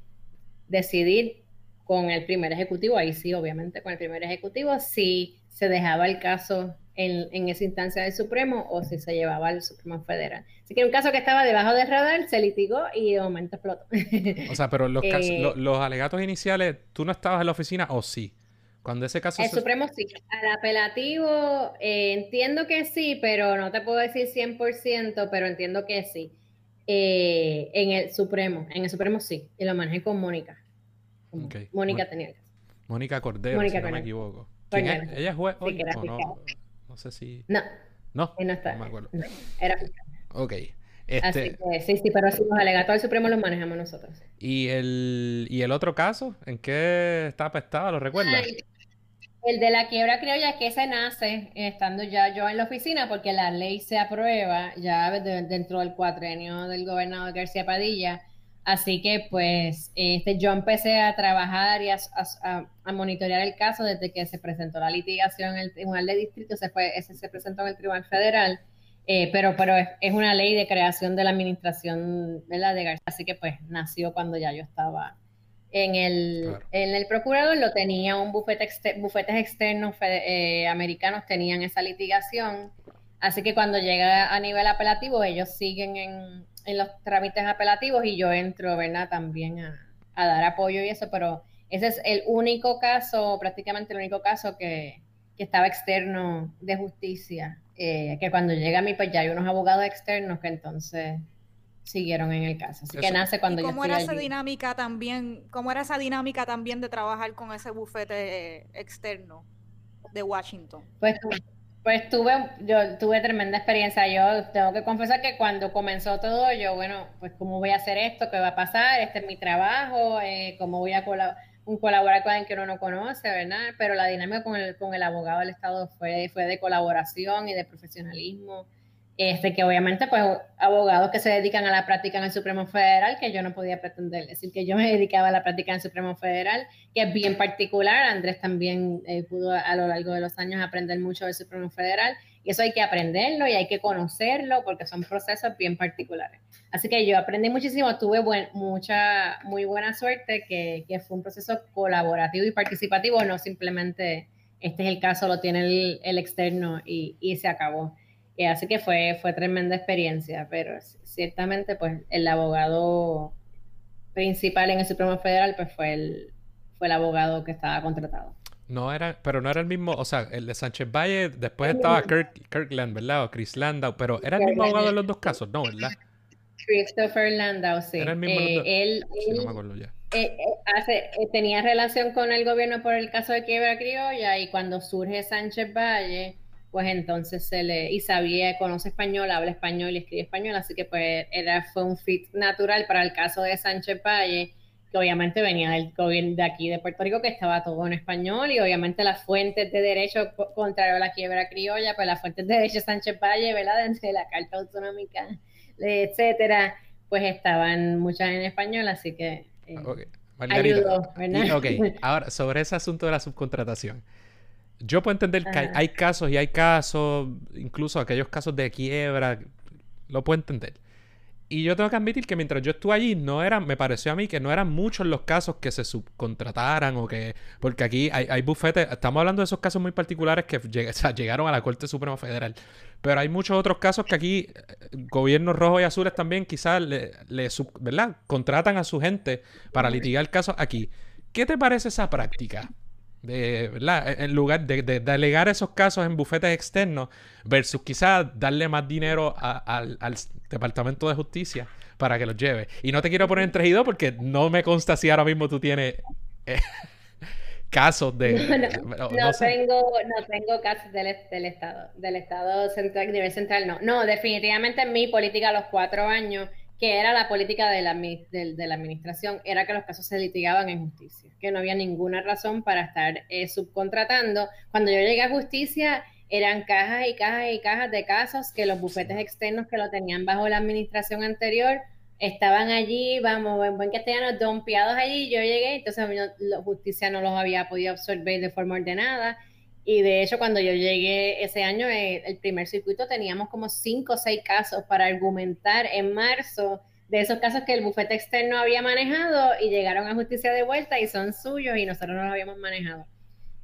Speaker 3: decidir con el primer ejecutivo, ahí sí, obviamente con el primer ejecutivo, si se dejaba el caso en, esa instancia del Supremo o si se llevaba al Supremo Federal. Así que un caso que estaba debajo del radar se litigó y de momento explotó.
Speaker 1: O sea, pero los, <laughs> eh, los alegatos iniciales, ¿tú no estabas en la oficina o sí? Cuando ese caso...
Speaker 3: El Supremo sí. Al apelativo eh, entiendo que sí, pero no te puedo decir 100%, pero entiendo que sí. Eh, en el Supremo, en el Supremo sí, y lo manejé con Mónica. Mónica tenía
Speaker 1: Mónica Cordero, si no me equivoco. ¿Ella es juez no? No sé si.
Speaker 3: No.
Speaker 1: No.
Speaker 3: no está. No me acuerdo. era fiscal.
Speaker 1: Ok.
Speaker 3: Este... Así que sí, sí, pero si los alegatos del Supremo los manejamos nosotros.
Speaker 1: ¿Y el, ¿Y el otro caso? ¿En qué está estaba? ¿Lo recuerdas?
Speaker 3: El de la quiebra criolla, que ese nace estando ya yo en la oficina, porque la ley se aprueba ya dentro del cuatrenio del gobernador García Padilla. Así que pues este, yo empecé a trabajar y a, monitorear el caso desde que se presentó la litigación en el Tribunal de Distrito, se fue, ese se presentó en el Tribunal Federal, eh, pero, pero es, una ley de creación de la administración de la de García, así que pues nació cuando ya yo estaba en el, en el procurador, lo tenía un bufete bufetes externos eh, americanos, tenían esa litigación, así que cuando llega a nivel apelativo ellos siguen en en los trámites apelativos y yo entro, ¿verdad? También a, dar apoyo y eso, pero ese es el único caso, prácticamente el único caso que, estaba externo de justicia, eh, que cuando llega a mí, pues ya hay unos abogados externos que entonces siguieron en el caso. Así que nace cuando
Speaker 2: ¿Y cómo era esa dinámica también, cómo era esa dinámica también de trabajar con ese bufete externo de Washington?
Speaker 3: Pues pues tuve, yo tuve tremenda experiencia. Yo tengo que confesar que cuando comenzó todo, yo, bueno, pues cómo voy a hacer esto, qué va a pasar, este es mi trabajo, eh, cómo voy a un colaborar con alguien que uno no conoce, ¿verdad? Pero la dinámica con el, con el abogado del Estado fue, fue de colaboración y de profesionalismo este, que obviamente pues abogados que se dedican a la práctica en el Supremo Federal, que yo no podía pretender decir que yo me dedicaba a la práctica en el Supremo Federal, que es bien particular, Andrés también eh, pudo a lo largo de los años aprender mucho del Supremo Federal, y eso hay que aprenderlo y hay que conocerlo porque son procesos bien particulares. Así que yo aprendí muchísimo, tuve mucha, muy buena suerte, que, que, fue un proceso colaborativo y participativo, no simplemente este es el caso, lo tiene el, el externo y, y se acabó así que fue, fue tremenda experiencia, pero ciertamente pues el abogado principal en el Supremo Federal pues fue el, fue el abogado que estaba contratado.
Speaker 1: No era, pero no era el mismo, o sea, el de Sánchez Valle, después estaba Kirkland, ¿verdad? O Chris Landau, pero era el mismo abogado en los dos casos, ¿no? ¿verdad?
Speaker 3: Christopher Landau, sí.
Speaker 1: Era el mismo.
Speaker 3: Eh, él, no me acuerdo ya. Eh, eh, tenía relación con el gobierno por el caso de quiebra criolla y cuando surge Sánchez Valle, pues entonces se le, y sabía, conoce español, habla español y escribe español, así que pues era, fue un fit natural para el caso de Sánchez Valle, que obviamente venía del gobierno de aquí de Puerto Rico, que estaba todo en español, y obviamente las fuentes de derecho, contrario a la quiebra criolla, pues las fuentes de derecho Sánchez Valle, ¿verdad? <laughs> De la Carta Autonómica, etcétera, pues estaban muchas en español, así que eh, ayudó, ¿verdad?
Speaker 1: ok, <laughs> ahora sobre ese asunto de la subcontratación. Yo puedo entender que hay, casos y hay casos, incluso aquellos casos de quiebra, lo puedo entender. Y yo tengo que admitir que mientras yo estuve allí, no eran, me pareció a mí que no eran muchos los casos que se subcontrataran o que. Porque aquí hay, hay bufetes. Estamos hablando de esos casos muy particulares que <laughs> llegaron a la Corte Suprema Federal. Pero hay muchos otros casos que aquí, eh, gobiernos rojos y azules también, quizás le, le ¿verdad? contratan a su gente para litigar casos aquí. ¿Qué te parece esa práctica? De, ¿verdad? E, en lugar de, delegar esos casos en bufetes externos versus quizás darle más dinero al, Departamento de Justicia para que los lleve. Y no te quiero poner en tejido porque no me consta si ahora mismo tú tienes eh, <laughs> casos de... <laughs>
Speaker 3: No, tengo, no tengo casos del, del, Estado, del Estado central, nivel central, no. No, definitivamente en mi política a los cuatro años que era la política de la, de, la, administración, era que los casos se litigaban en justicia, que no había ninguna razón para estar eh, subcontratando. Cuando yo llegué a justicia, eran cajas y cajas y cajas de casos que los bufetes externos que lo tenían bajo la administración anterior estaban allí, vamos, en buen castellano, dompeados allí. Yo llegué, entonces la justicia no los había podido absorber de forma ordenada. Y de hecho, cuando yo llegué ese año, eh, el primer circuito, teníamos como cinco o seis casos para argumentar en marzo de esos casos que el bufete externo había manejado y llegaron a justicia de vuelta y son suyos y nosotros no los habíamos manejado.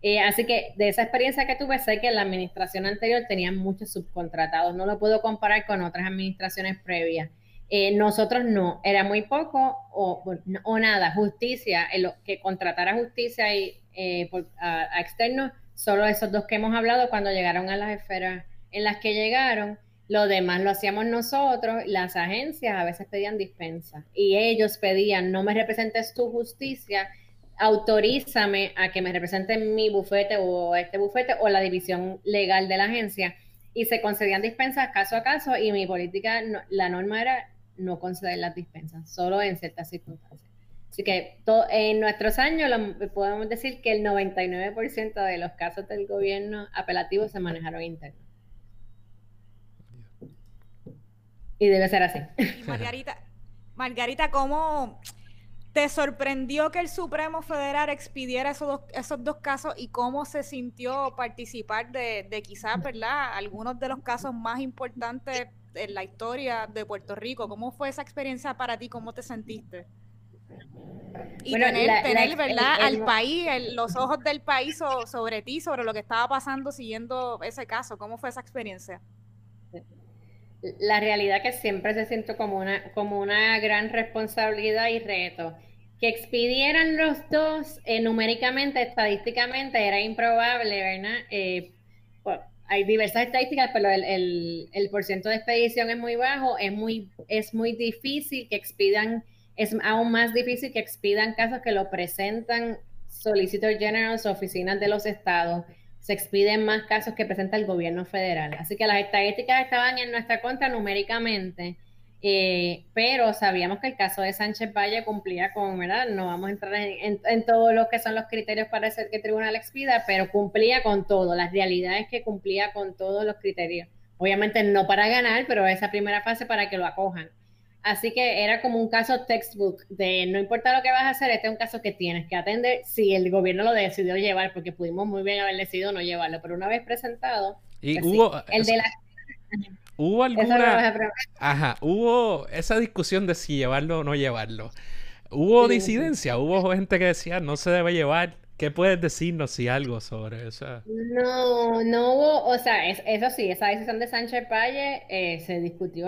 Speaker 3: Eh, así que de esa experiencia que tuve, sé que la administración anterior tenían muchos subcontratados. No lo puedo comparar con otras administraciones previas. Eh, nosotros no, era muy poco o, o nada. Justicia, lo que contratara justicia y, eh, a, externos, solo esos dos que hemos hablado cuando llegaron a las esferas en las que llegaron. Lo demás lo hacíamos nosotros, las agencias a veces pedían dispensa y ellos pedían, no me representes tu justicia, autorízame a que me represente mi bufete o este bufete o la división legal de la agencia. Y se concedían dispensas caso a caso y mi política, la norma era no conceder las dispensas, solo en ciertas circunstancias. Así que en nuestros años podemos decir que el 99% de los casos del gobierno apelativo se manejaron internos. Y debe ser así.
Speaker 2: Margarita, Margarita, ¿cómo, ¿Te sorprendió que el Supremo Federal expidiera esos dos, esos dos casos y cómo se sintió participar de, de quizás, ¿verdad? Algunos de los casos más importantes en la historia de Puerto Rico. ¿Cómo fue esa experiencia para ti? ¿Cómo te sentiste? Y tener, ¿verdad? al país, los ojos del país sobre ti, sobre lo que estaba pasando siguiendo ese caso. ¿Cómo fue esa experiencia?
Speaker 3: la realidad que siempre se siente como una, como una gran responsabilidad y reto. Que expidieran los dos eh, numéricamente, estadísticamente, era improbable, ¿verdad? Eh, hay diversas estadísticas, pero el, el, el porcentaje de expedición es muy bajo, es muy, es muy difícil que expidan, es aún más difícil que expidan casos que lo presentan Solicitor Generals o oficinas de los estados se expiden más casos que presenta el gobierno federal. Así que las estadísticas estaban en nuestra contra numéricamente, eh, pero sabíamos que el caso de Sánchez Valle cumplía con, ¿verdad? No vamos a entrar en, en, todos los que son los criterios para hacer que el tribunal expida, pero cumplía con todo. La realidad es que cumplía con todos los criterios. Obviamente no para ganar, pero esa primera fase para que lo acojan. Así que era como un caso textbook de no importa lo que vas a hacer, este es un caso que tienes que atender si el gobierno lo decidió llevar, porque pudimos muy bien haber decidido no llevarlo, pero una vez presentado,
Speaker 1: y hubo el de la hubo alguna ajá, hubo esa discusión de si llevarlo o no llevarlo. Hubo disidencia, hubo gente que decía no se debe llevar ¿Qué puedes decirnos si algo sobre eso?
Speaker 3: No, no hubo, o sea, eso sí, esa decisión de Sánchez Valle eh, se discutió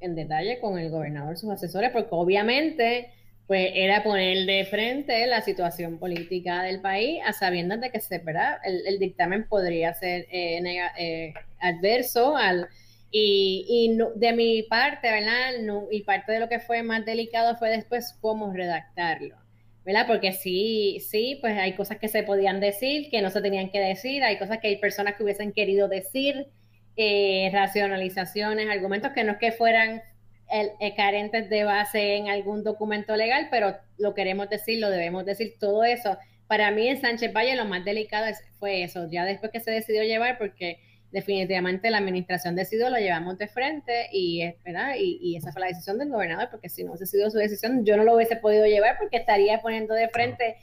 Speaker 3: en detalle con el gobernador, sus asesores, porque obviamente pues era poner de frente la situación política del país a sabiendas de que se, ¿verdad? El, dictamen podría ser eh, eh, adverso al... Y, y de mi parte, ¿verdad? y parte de lo que fue más delicado fue después cómo redactarlo ¿verdad? Porque sí, sí, pues hay cosas que se podían decir, que no se tenían que decir, hay cosas que hay personas que hubiesen querido decir, eh, racionalizaciones, argumentos que no es que fueran eh, carentes de base en algún documento legal, pero lo queremos decir, lo debemos decir, todo eso. Para mí en Sánchez Valle lo más delicado fue eso, ya después que se decidió llevar, porque definitivamente la administración decidió, lo llevamos de frente y, ¿verdad? Y, esa fue la decisión del gobernador, porque si no hubiese sido su decisión, yo no lo hubiese podido llevar porque estaría poniendo de frente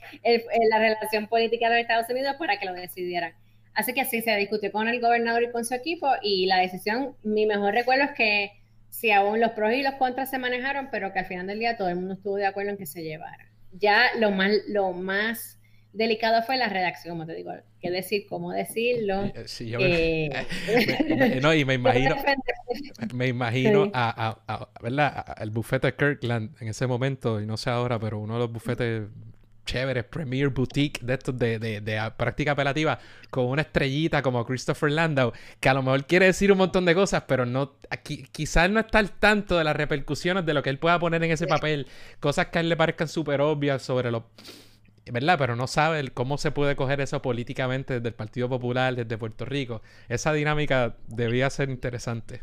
Speaker 3: la relación política de los Estados Unidos para que lo decidieran. Así que sí, se discutió con el gobernador y con su equipo y la decisión, mi mejor recuerdo es que si aún los pros y los contras se manejaron, pero que al final del día todo el mundo estuvo de acuerdo en que se llevara. Ya lo más, lo más delicado fue la redacción, como te digo, qué decir, cómo decirlo. Sí, yo
Speaker 1: me, eh, <laughs> no, y me imagino, <laughs> me imagino a, a, a, ¿verdad? el bufete Kirkland en ese momento, y no sé ahora, pero uno de los bufetes chéveres, Premier Boutique, de estos de, de, de, práctica apelativa, con una estrellita como Christopher Landau, que a lo mejor quiere decir un montón de cosas, pero no, aquí, quizás no está al tanto de las repercusiones de lo que él pueda poner en ese papel, cosas que a él le parezcan súper obvias sobre los ¿verdad? Pero no sabe cómo se puede coger eso políticamente desde el Partido Popular, desde Puerto Rico. Esa dinámica debía ser interesante.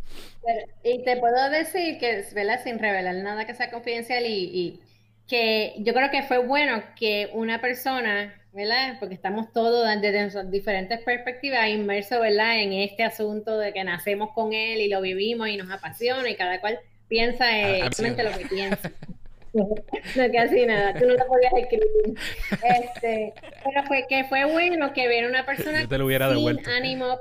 Speaker 3: y te puedo decir que, ¿verdad? Sin revelar nada que sea confidencial y, que yo creo que fue bueno que una persona ¿verdad? Porque estamos todos desde diferentes perspectivas inmersos, ¿verdad? En este asunto de que nacemos con él y lo vivimos y nos apasiona y cada cual piensa ah, exactamente lo que piensa. <laughs> no, casi nada, tú no lo podías escribir. Este, pero fue que fue bueno que viera una persona
Speaker 1: te lo hubiera
Speaker 3: sin ánimo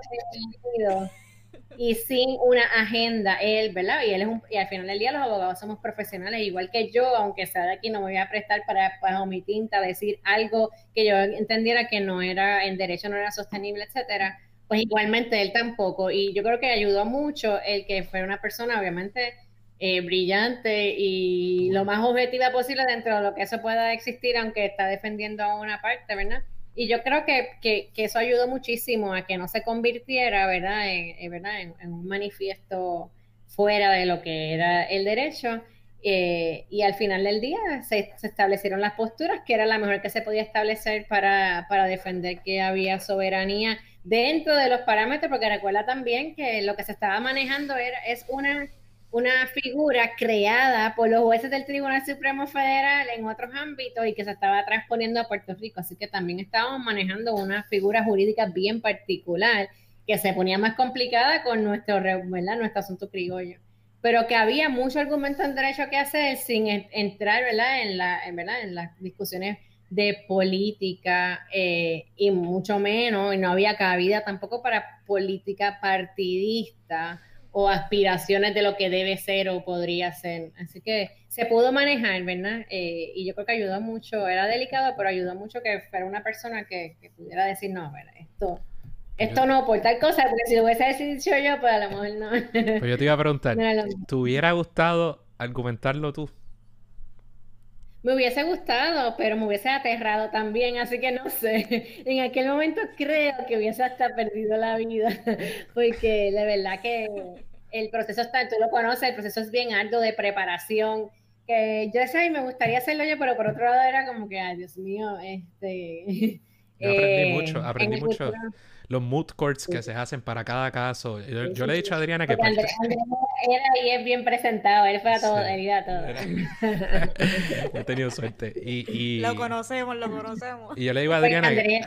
Speaker 3: y sin una agenda, él, ¿verdad? Y él es un, y al final del día los abogados somos profesionales, igual que yo, aunque sea de aquí, no me voy a prestar para, para mi tinta decir algo que yo entendiera que no era, en derecho no era sostenible, etcétera. Pues igualmente él tampoco. Y yo creo que ayudó mucho el que fuera una persona, obviamente, eh, brillante y lo más objetiva posible dentro de lo que eso pueda existir, aunque está defendiendo a una parte, ¿verdad? Y yo creo que, que, eso ayudó muchísimo a que no se convirtiera, ¿verdad?, en, eh, ¿verdad? en, un manifiesto fuera de lo que era el derecho. Eh, y al final del día se, establecieron las posturas, que era la mejor que se podía establecer para, para defender que había soberanía dentro de los parámetros, porque recuerda también que lo que se estaba manejando era, es una una figura creada por los jueces del Tribunal Supremo Federal en otros ámbitos y que se estaba transponiendo a Puerto Rico. Así que también estábamos manejando una figura jurídica bien particular que se ponía más complicada con nuestro, ¿verdad? nuestro asunto criollo. Pero que había mucho argumento en derecho que hacer sin entrar ¿verdad? En, la, en, ¿verdad? en las discusiones de política eh, y mucho menos, y no había cabida tampoco para política partidista o aspiraciones de lo que debe ser o podría ser. Así que se pudo manejar, ¿verdad? Eh, y yo creo que ayudó mucho, era delicado, pero ayudó mucho que fuera una persona que, pudiera decir, no, ver, esto, esto no por tal cosa, porque si lo hubiese dicho yo, pues a lo mejor no.
Speaker 1: Pues yo te iba a preguntar, <laughs> ¿te hubiera gustado argumentarlo tú?
Speaker 3: Me hubiese gustado, pero me hubiese aterrado también, así que no sé. <laughs> En aquel momento creo que hubiese hasta perdido la vida, <laughs> porque de verdad que el proceso está, tú lo conoces, el proceso es bien arduo de preparación. Que yo sé, me gustaría hacerlo yo, pero por otro lado era como que, ay, Dios mío, este. <laughs>
Speaker 1: Yo aprendí mucho, aprendí mucho los mood courts que se hacen para cada caso. Yo, le he dicho a Adriana que...
Speaker 3: Andrés, era y es bien presentado, él fue a todo, él iba a todo. <laughs>
Speaker 1: he tenido suerte. Y,
Speaker 2: Lo conocemos, lo conocemos.
Speaker 1: Y yo le digo a Adriana
Speaker 3: que...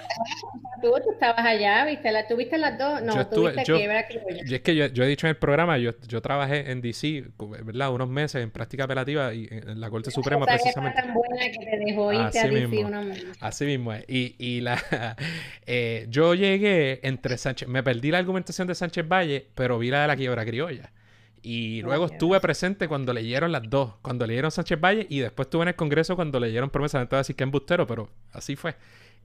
Speaker 3: Tú, tú, estabas allá, ¿viste? La, ¿Tú viste las dos? No, tú viste yo,
Speaker 1: es que yo, yo, he dicho en el programa, yo, yo trabajé en DC, ¿verdad? Unos meses en práctica apelativa y en la Corte Suprema precisamente.
Speaker 3: tan buena que te dejó irte a DC unos meses.
Speaker 1: Así mismo es. Y, y la, <laughs> eh, yo llegué entre Sánchez. Me perdí la argumentación de Sánchez Valle, pero vi la de la quiebra criolla. Y luego estuve presente cuando leyeron las dos. Cuando leyeron Sánchez Valle y después estuve en el Congreso cuando leyeron promesa. No te voy a decir que embustero, pero así fue.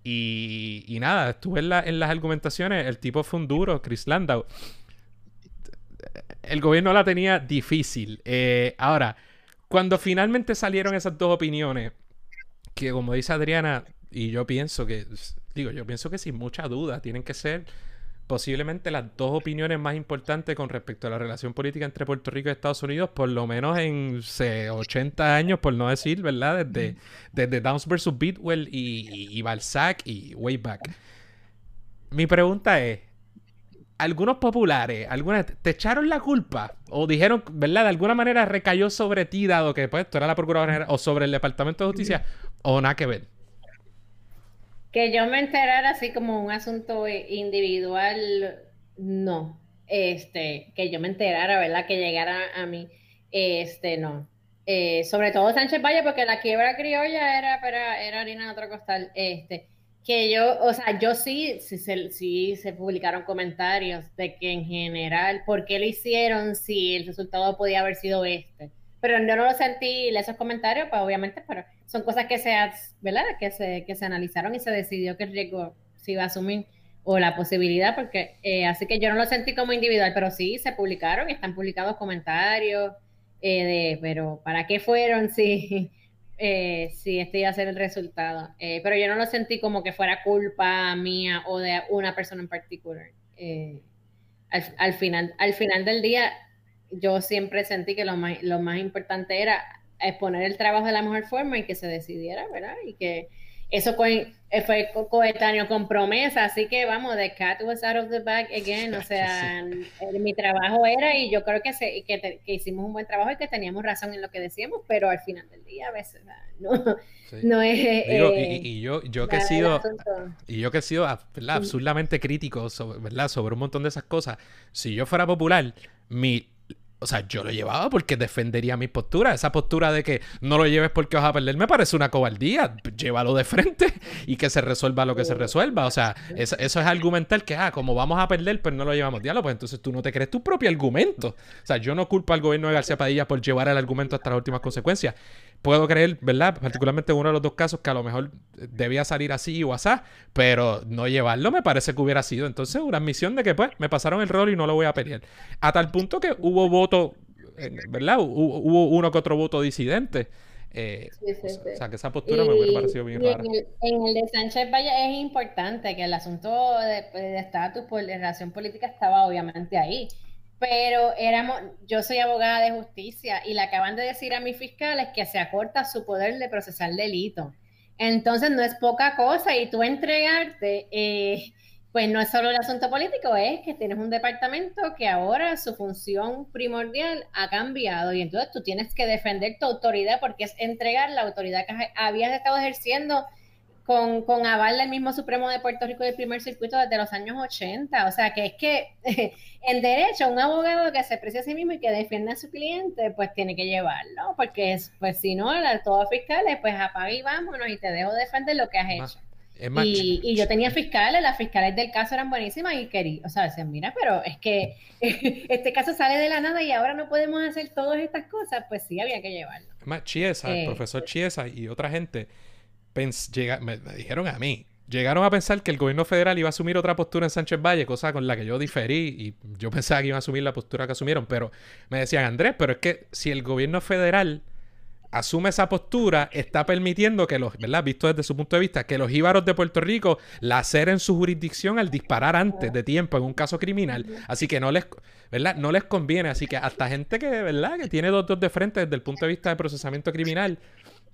Speaker 1: Y, nada, estuve en, las argumentaciones. El tipo fue un duro, Chris Landau. El gobierno la tenía difícil. Eh, ahora, cuando finalmente salieron esas dos opiniones, que como dice Adriana, y yo pienso que Digo, yo pienso que sin mucha duda tienen que ser posiblemente las dos opiniones más importantes con respecto a la relación política entre Puerto Rico y Estados Unidos, por lo menos en 80 años, por no decir, ¿verdad? Desde, desde Downs versus Bidwell y, Balzac y Wayback. Mi pregunta es, algunos populares, algunas, ¿te echaron la culpa? O dijeron, ¿verdad? De alguna manera recayó sobre ti, dado que pues, tú eras la Procuradora General, o sobre el Departamento de Justicia, o nada que ver.
Speaker 3: Que yo me enterara así como un asunto individual, no. Este, que yo me enterara, ¿verdad? Que llegara a mí, este, no. Eh, sobre todo Sánchez Valle, porque la quiebra criolla era, para, era harina de otro costal. Este, que yo, o sea, yo sí, sí, sí, sí, se publicaron comentarios de que en general, ¿por qué lo hicieron si el resultado podía haber sido este? Pero yo no lo sentí, esos comentarios, pues obviamente, pero son cosas que se, ¿verdad? Que se, que se analizaron y se decidió que el riesgo se iba a asumir o la posibilidad, porque eh, así que yo no lo sentí como individual, pero sí se publicaron y están publicados comentarios eh, pero ¿para qué fueron si, <laughs> eh, si este iba a ser el resultado? pero yo no lo sentí como que fuera culpa mía o de una persona en particular. Al, al, final, al final del día, yo siempre sentí que lo más, lo más importante era exponer el trabajo de la mejor forma y que se decidiera, ¿verdad? Y que, eso fue coetáneo con promesa, así que vamos, the cat was out of the bag again, o sea, mi trabajo era y yo creo que, se, que, hicimos un buen trabajo y que teníamos razón en lo que decíamos, pero al final del día a veces no, no es...
Speaker 1: Eh, y, yo, yo que he sido, y yo que he sido absurdamente crítico sobre, ¿verdad? sobre un montón de esas cosas, si yo fuera popular, mi o sea, yo lo llevaba porque defendería mi postura. Esa postura de que no lo lleves porque vas a perder me parece una cobardía. Llévalo de frente y que se resuelva lo que se resuelva. O sea, eso, es argumentar que, ah, como vamos a perder, pues no lo llevamos diálogo. Pues entonces tú no te crees tu propio argumento. O sea, yo no culpo al gobierno de García Padilla por llevar el argumento hasta las últimas consecuencias puedo creer, ¿verdad? Particularmente en uno de los dos casos que a lo mejor debía salir así o así, pero no llevarlo me parece que hubiera sido entonces una admisión de que pues me pasaron el rol y no lo voy a pelear. A tal punto que hubo voto, ¿verdad? Hubo uno que otro voto disidente. Eh, o sea, que esa postura me hubiera parecido bien rara.
Speaker 3: En el, de Sánchez Valle es importante que el asunto de estatus por relación política estaba obviamente ahí pero éramos, yo soy abogada de justicia y le acaban de decir a mis fiscales que se acorta su poder de procesar delito. Entonces no es poca cosa y tú entregarte, eh, pues no es solo el asunto político, es que tienes un departamento que ahora su función primordial ha cambiado y entonces tú tienes que defender tu autoridad porque es entregar la autoridad que habías estado ejerciendo con, con aval del mismo Supremo de Puerto Rico del primer circuito desde los años 80. O sea, que es que <laughs> en derecho, un abogado que se aprecia a sí mismo y que defiende a su cliente, pues tiene que llevarlo, porque es, pues si no, todos fiscales, pues apaga y vámonos y te dejo defender lo que has hecho. Y, y, yo tenía fiscales, las fiscales del caso eran buenísimas y quería, o sea, decían, mira, pero es que <laughs> este caso sale de la nada y ahora no podemos hacer todas estas cosas, pues sí, había que llevarlo.
Speaker 1: Además, Chiesa, el eh, profesor Chiesa y otra gente me, dijeron a mí, llegaron a pensar que el gobierno federal iba a asumir otra postura en Sánchez Valle, cosa con la que yo diferí y yo pensaba que iban a asumir la postura que asumieron, pero me decían, Andrés, pero es que si el gobierno federal asume esa postura, está permitiendo que los, ¿verdad? Visto desde su punto de vista, que los íbaros de Puerto Rico la en su jurisdicción al disparar antes de tiempo en un caso criminal. Así que no les, ¿verdad? No les conviene. Así que hasta gente que, ¿verdad? Que tiene dos dos de frente desde el punto de vista de procesamiento criminal,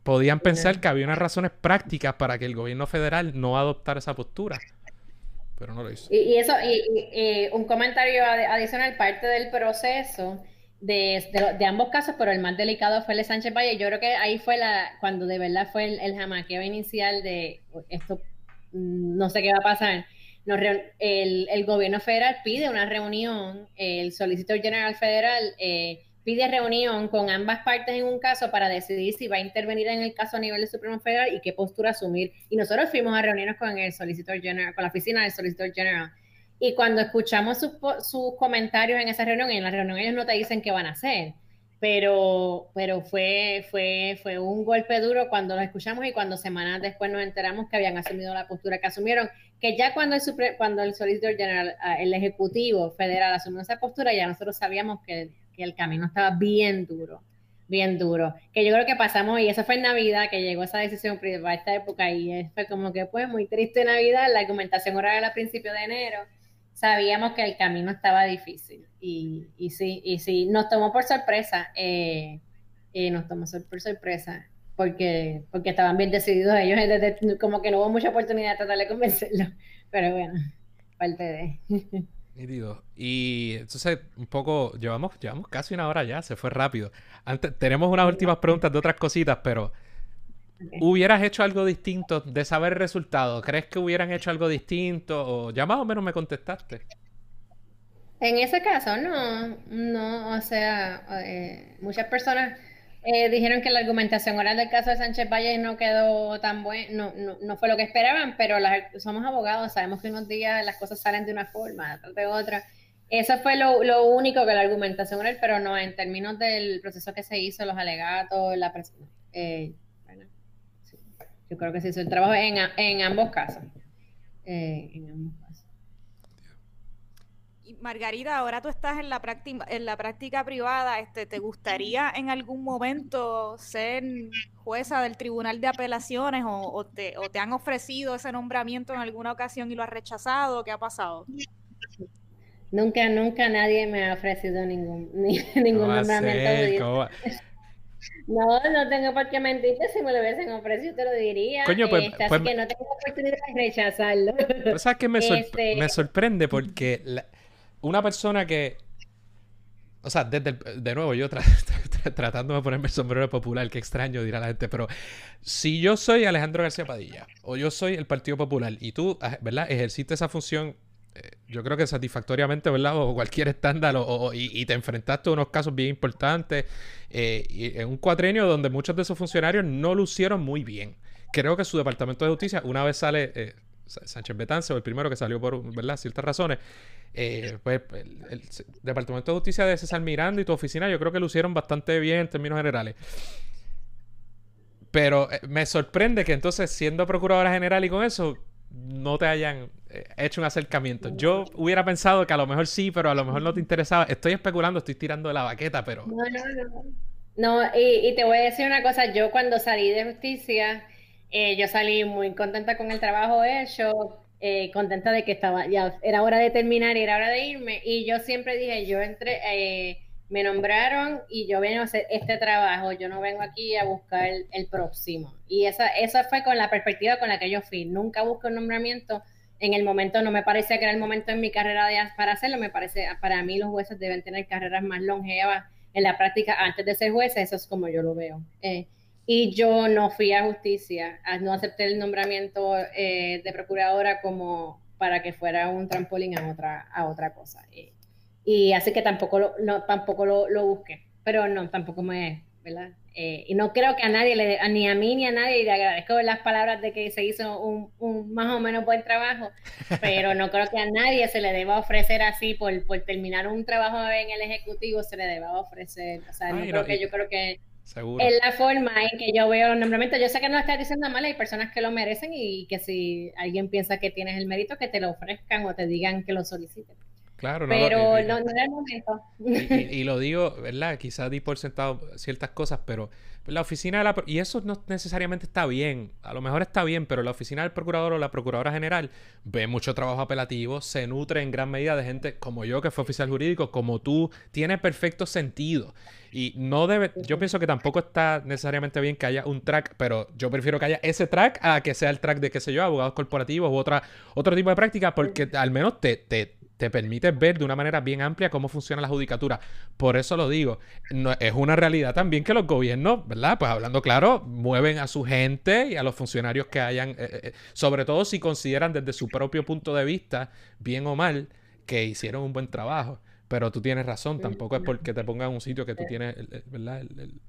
Speaker 1: podían pensar que había unas razones prácticas para que el gobierno federal no adoptara esa postura. Pero no lo hizo.
Speaker 3: Y, eso, y, un comentario adicional, parte del proceso de, de, ambos casos, pero el más delicado fue el de Sánchez Valle. Yo creo que ahí fue la, cuando de verdad fue el, jamaqueo inicial de esto, mm, no sé qué va a pasar. el, el, gobierno federal pide una reunión, el solicitor general federal eh, pide reunión con ambas partes en un caso para decidir si va a intervenir en el caso a nivel de Supremo Federal y qué postura asumir. Y nosotros fuimos a reunirnos con el Solicitor General, con la oficina del Solicitor General. Y cuando escuchamos sus, comentarios en esa reunión, en la reunión ellos no te dicen qué van a hacer, pero, pero fue, fue, fue un golpe duro cuando lo escuchamos y cuando semanas después nos enteramos que habían asumido la postura que asumieron, que ya cuando el, cuando el Solicitor General, ah, el Ejecutivo Federal asumió esa postura, ya nosotros sabíamos que que el camino estaba bien duro, bien duro. Que yo creo que pasamos, y eso fue en Navidad, que llegó esa decisión para esta época, y fue como que pues muy triste Navidad, la argumentación oral a principios de enero, sabíamos que el camino estaba difícil. Y, y sí, y sí, nos tomó por sorpresa, eh, eh, nos tomó por sorpresa, porque, porque estaban bien decididos ellos, <laughs> como que no hubo mucha oportunidad de tratar de convencerlos, pero bueno, parte de... <laughs>
Speaker 1: Y entonces, un poco, llevamos, llevamos casi una hora ya, se fue rápido. Antes, tenemos unas últimas preguntas de otras cositas, pero ¿hubieras hecho algo distinto de saber el resultado? ¿Crees que hubieran hecho algo distinto? O ya más o menos me contestaste.
Speaker 3: En ese caso, no, no, o sea, eh, muchas personas eh, dijeron que la argumentación oral del caso de Sánchez Valle no quedó tan buena, no, no, fue lo que esperaban, pero somos abogados, sabemos que unos días las cosas salen de una forma, de otra. Eso fue lo, único que la argumentación oral, pero no en términos del proceso que se hizo, los alegatos, la eh, yo creo que se hizo el trabajo en, ambos casos. Eh, en ambos
Speaker 2: Margarita, ahora tú estás en la práctica, en la práctica privada, este, ¿te gustaría en algún momento ser jueza del Tribunal de Apelaciones o, te, han ofrecido ese nombramiento en alguna ocasión y lo has rechazado? ¿Qué ha pasado?
Speaker 3: Nunca, nunca nadie me ha ofrecido ningún, <laughs> ningún nombramiento. <laughs> No, no tengo por qué mentirte. Si me lo hubiesen ofrecido, te lo diría.
Speaker 1: Coño, pues,
Speaker 3: Este,
Speaker 1: pues-
Speaker 3: así que no tengo oportunidad de rechazarlo.
Speaker 1: Pero ¿sabes qué me, sor- <laughs>
Speaker 3: Este-
Speaker 1: me sorprende? Porque la- una persona que. O sea, desde el- de nuevo, yo tra- <laughs> tra- tratando de ponerme el sombrero popular, qué extraño dirá la gente, pero si yo soy Alejandro García Padilla o yo soy el Partido Popular y tú, ah, ¿verdad?, ejerciste esa función, eh, yo creo que satisfactoriamente, ¿verdad?, o cualquier estándar, o- y, te enfrentaste a unos casos bien importantes, eh, en un cuatrenio donde muchos de esos funcionarios no lucieron muy bien. Creo que su departamento de justicia, una vez sale eh, Sánchez Betance, o el primero que salió por ¿verdad? ciertas razones, eh, pues el, Departamento de Justicia de César Miranda y tu oficina, yo creo que lucieron bastante bien en términos generales. Pero eh, me sorprende que entonces, siendo procuradora general y con eso, no te hayan eh, hecho un acercamiento. Yo hubiera pensado que a lo mejor sí, pero a lo mejor no te interesaba. Estoy especulando, estoy tirando de la baqueta, pero.
Speaker 3: No, no, no. No, y, y te voy a decir una cosa, yo cuando salí de justicia, yo salí muy contenta con el trabajo hecho, eh, contenta de que estaba, ya era hora de terminar era hora de irme, y yo siempre dije, yo entré, eh, me nombraron y yo vengo a hacer este trabajo, yo no vengo aquí a buscar el, próximo. Y esa, esa fue con la perspectiva con la que yo fui, nunca busco un nombramiento. En el momento no me parecía que era el momento en mi carrera de, para hacerlo, me parece, para mí los jueces deben tener carreras más longevas en la práctica antes de ser jueza, eso es como yo lo veo. Eh, y yo no fui a justicia, no acepté el nombramiento eh, de procuradora como para que fuera un trampolín a otra, a otra cosa. Eh, y así que tampoco lo, no, tampoco lo, lo busqué, pero no, tampoco me, ¿verdad? Eh, y no creo que a nadie, le, ni a mí ni a nadie, y le agradezco las palabras de que se hizo un, un más o menos buen trabajo, <laughs> pero no creo que a nadie se le deba ofrecer así por, por terminar un trabajo en el Ejecutivo, se le deba ofrecer. O sea, no
Speaker 1: Ay,
Speaker 3: creo
Speaker 1: no,
Speaker 3: que
Speaker 1: y-
Speaker 3: yo creo que
Speaker 1: Seguro.
Speaker 3: es la forma en que yo veo los nombramientos. Yo sé que no lo estás diciendo mal, hay personas que lo merecen y que si alguien piensa que tienes el mérito, que te lo ofrezcan o te digan que lo soliciten.
Speaker 1: Claro, no
Speaker 3: Pero
Speaker 1: y-
Speaker 3: no, no era el momento.
Speaker 1: Y, y- y <laughs> lo digo, ¿verdad? Quizás di por sentado ciertas cosas, pero la oficina de la... Y eso no necesariamente está bien. A lo mejor está bien, pero la oficina del procurador o la procuradora general ve mucho trabajo apelativo, se nutre en gran medida de gente como yo, que fue oficial jurídico, como tú, tiene perfecto sentido. Y no debe... Yo pienso que tampoco está necesariamente bien que haya un track, pero yo prefiero que haya ese track a que sea el track de, qué sé yo, abogados corporativos u otra, otro tipo de práctica, porque al menos te... te te permite ver de una manera bien amplia cómo funciona la judicatura. Por eso lo digo. No, es una realidad también que los gobiernos, ¿verdad? Pues hablando claro, mueven a su gente y a los funcionarios que hayan, eh, eh, sobre todo si consideran desde su propio punto de vista, bien o mal, que hicieron un buen trabajo. Pero tú tienes razón, tampoco es porque te pongan en un sitio que tú tienes, ¿verdad? El, el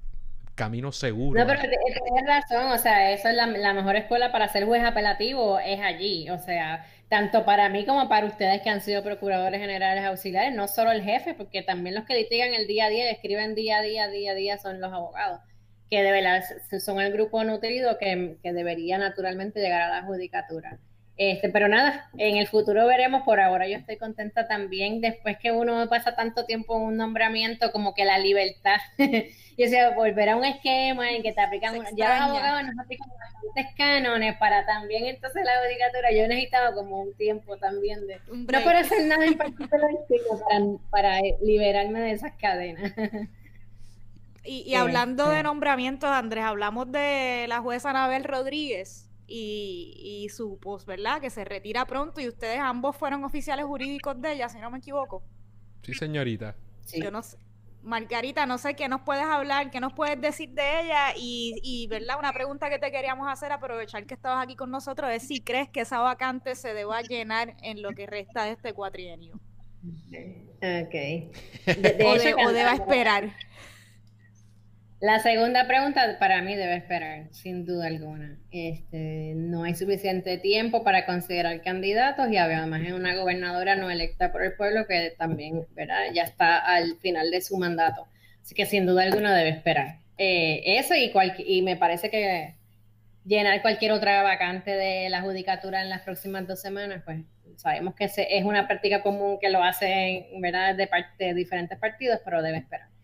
Speaker 1: camino seguro.
Speaker 3: No, pero tienes razón, o sea, eso es la, la mejor escuela para ser juez apelativo, es allí, o sea, tanto para mí como para ustedes que han sido procuradores generales auxiliares, no solo el jefe, porque también los que litigan el día a día y escriben día a día, día a día son los abogados, que de verdad son el grupo nutrido que, que debería naturalmente llegar a la judicatura. Este, pero nada, en el futuro veremos, por ahora yo estoy contenta también, después que uno pasa tanto tiempo en un nombramiento, como que la libertad, <laughs> y o sea, volver a un esquema en que te aplican, ya los abogados nos aplican bastantes cánones para también entonces la judicatura, yo he necesitado como un tiempo también de, no para hacer nada en particular, <laughs> sino para, para liberarme de esas cadenas.
Speaker 2: Y, y hablando
Speaker 3: Este.
Speaker 2: de nombramientos, Andrés, hablamos de la jueza Anabel Rodríguez y, y su post, ¿verdad? Que se retira pronto y ustedes ambos fueron oficiales jurídicos de ella, si no me equivoco.
Speaker 1: Sí, señorita.
Speaker 3: Sí.
Speaker 2: Yo no sé. Margarita, no sé qué nos puedes hablar, qué nos puedes decir de ella y, y, ¿verdad? Una pregunta que te queríamos hacer, aprovechar que estabas aquí con nosotros, es si crees que esa vacante se deba llenar en lo que resta de este cuatrienio.
Speaker 3: Ok. De- de
Speaker 2: O, de- o deba esperar.
Speaker 3: La segunda pregunta para mí debe esperar, sin duda alguna. Este, no hay suficiente tiempo para considerar candidatos y además es una gobernadora no electa por el pueblo que también ¿verdad? ya está al final de su mandato. Así que sin duda alguna debe esperar. Eh, eso y, y me parece que llenar cualquier otra vacante de la judicatura en las próximas dos semanas, pues sabemos que es una práctica común que lo hacen ¿verdad? de parte de diferentes partidos, pero debe esperar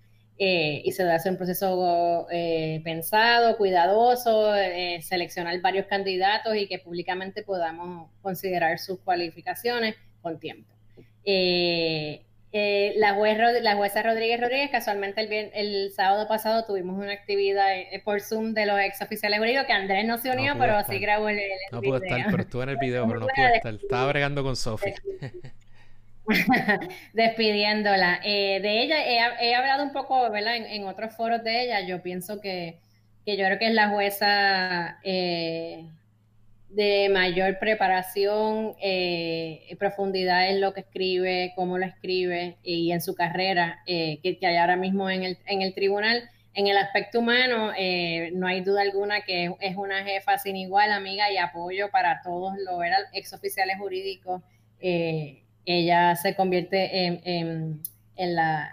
Speaker 3: eh, y se debe hacer un proceso eh, pensado, cuidadoso, eh, seleccionar varios candidatos y que públicamente podamos considerar sus cualificaciones con tiempo. Eh, Eh, la, la jueza Rodríguez Rodríguez, casualmente el, el sábado pasado tuvimos una actividad por Zoom de los ex oficiales jurídicos que Andrés no se unió, pero sí grabó el,
Speaker 1: No pude estar, pero estuve en el video, pero no <laughs> pude estar. Estaba bregando con Sofi. <laughs>
Speaker 3: Despidiéndola. Eh, de ella, he, hablado un poco, ¿verdad? En, otros foros de ella, yo pienso que, que yo creo que es la jueza de mayor preparación eh, profundidad en lo que escribe, cómo lo escribe y en su carrera eh, que, hay ahora mismo en el, en el tribunal. En el aspecto humano, eh, no hay duda alguna que es una jefa sin igual, amiga y apoyo para todos los ex oficiales jurídicos. Ella se convierte en, en, la,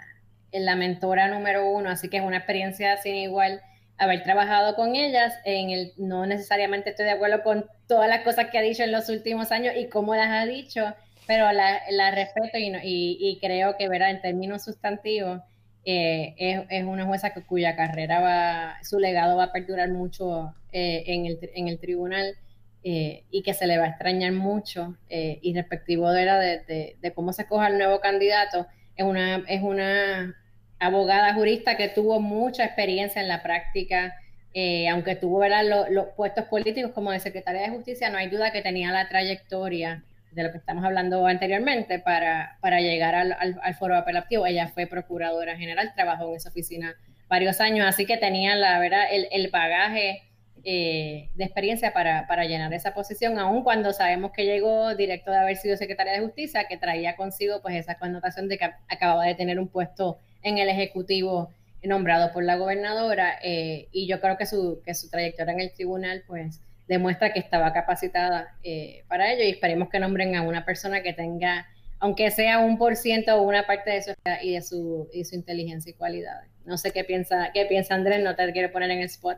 Speaker 3: en la mentora número uno, así que es una experiencia sin igual haber trabajado con ellas. En el, no necesariamente estoy de acuerdo con todas las cosas que ha dicho en los últimos años y cómo las ha dicho, pero la, la respeto y, y, creo que, ¿verdad? En términos sustantivos, eh, es, es, una jueza cuya carrera va, su legado va a perdurar mucho eh, en, el, en, el, tribunal eh, y que se le va a extrañar mucho. y respectivo de, de, de, cómo se coja el nuevo candidato, es una, es una abogada jurista que tuvo mucha experiencia en la práctica, eh, aunque tuvo los, puestos políticos como de secretaria de justicia, no hay duda que tenía la trayectoria de lo que estamos hablando anteriormente para, para llegar al, al, foro apelativo. Ella fue procuradora general, trabajó en esa oficina varios años, así que tenía la verdad el, el bagaje eh, de experiencia para, para, llenar esa posición, aun cuando sabemos que llegó directo de haber sido secretaria de justicia, que traía consigo pues esa connotación de que acababa de tener un puesto en el Ejecutivo nombrado por la gobernadora eh, y yo creo que su, que su trayectoria en el tribunal pues demuestra que estaba capacitada eh, para ello y esperemos que nombren a una persona que tenga, aunque sea un por ciento o una parte de su y de su, y su inteligencia y cualidades. No sé qué piensa, qué piensa Andrés, no te quiero poner en el spot.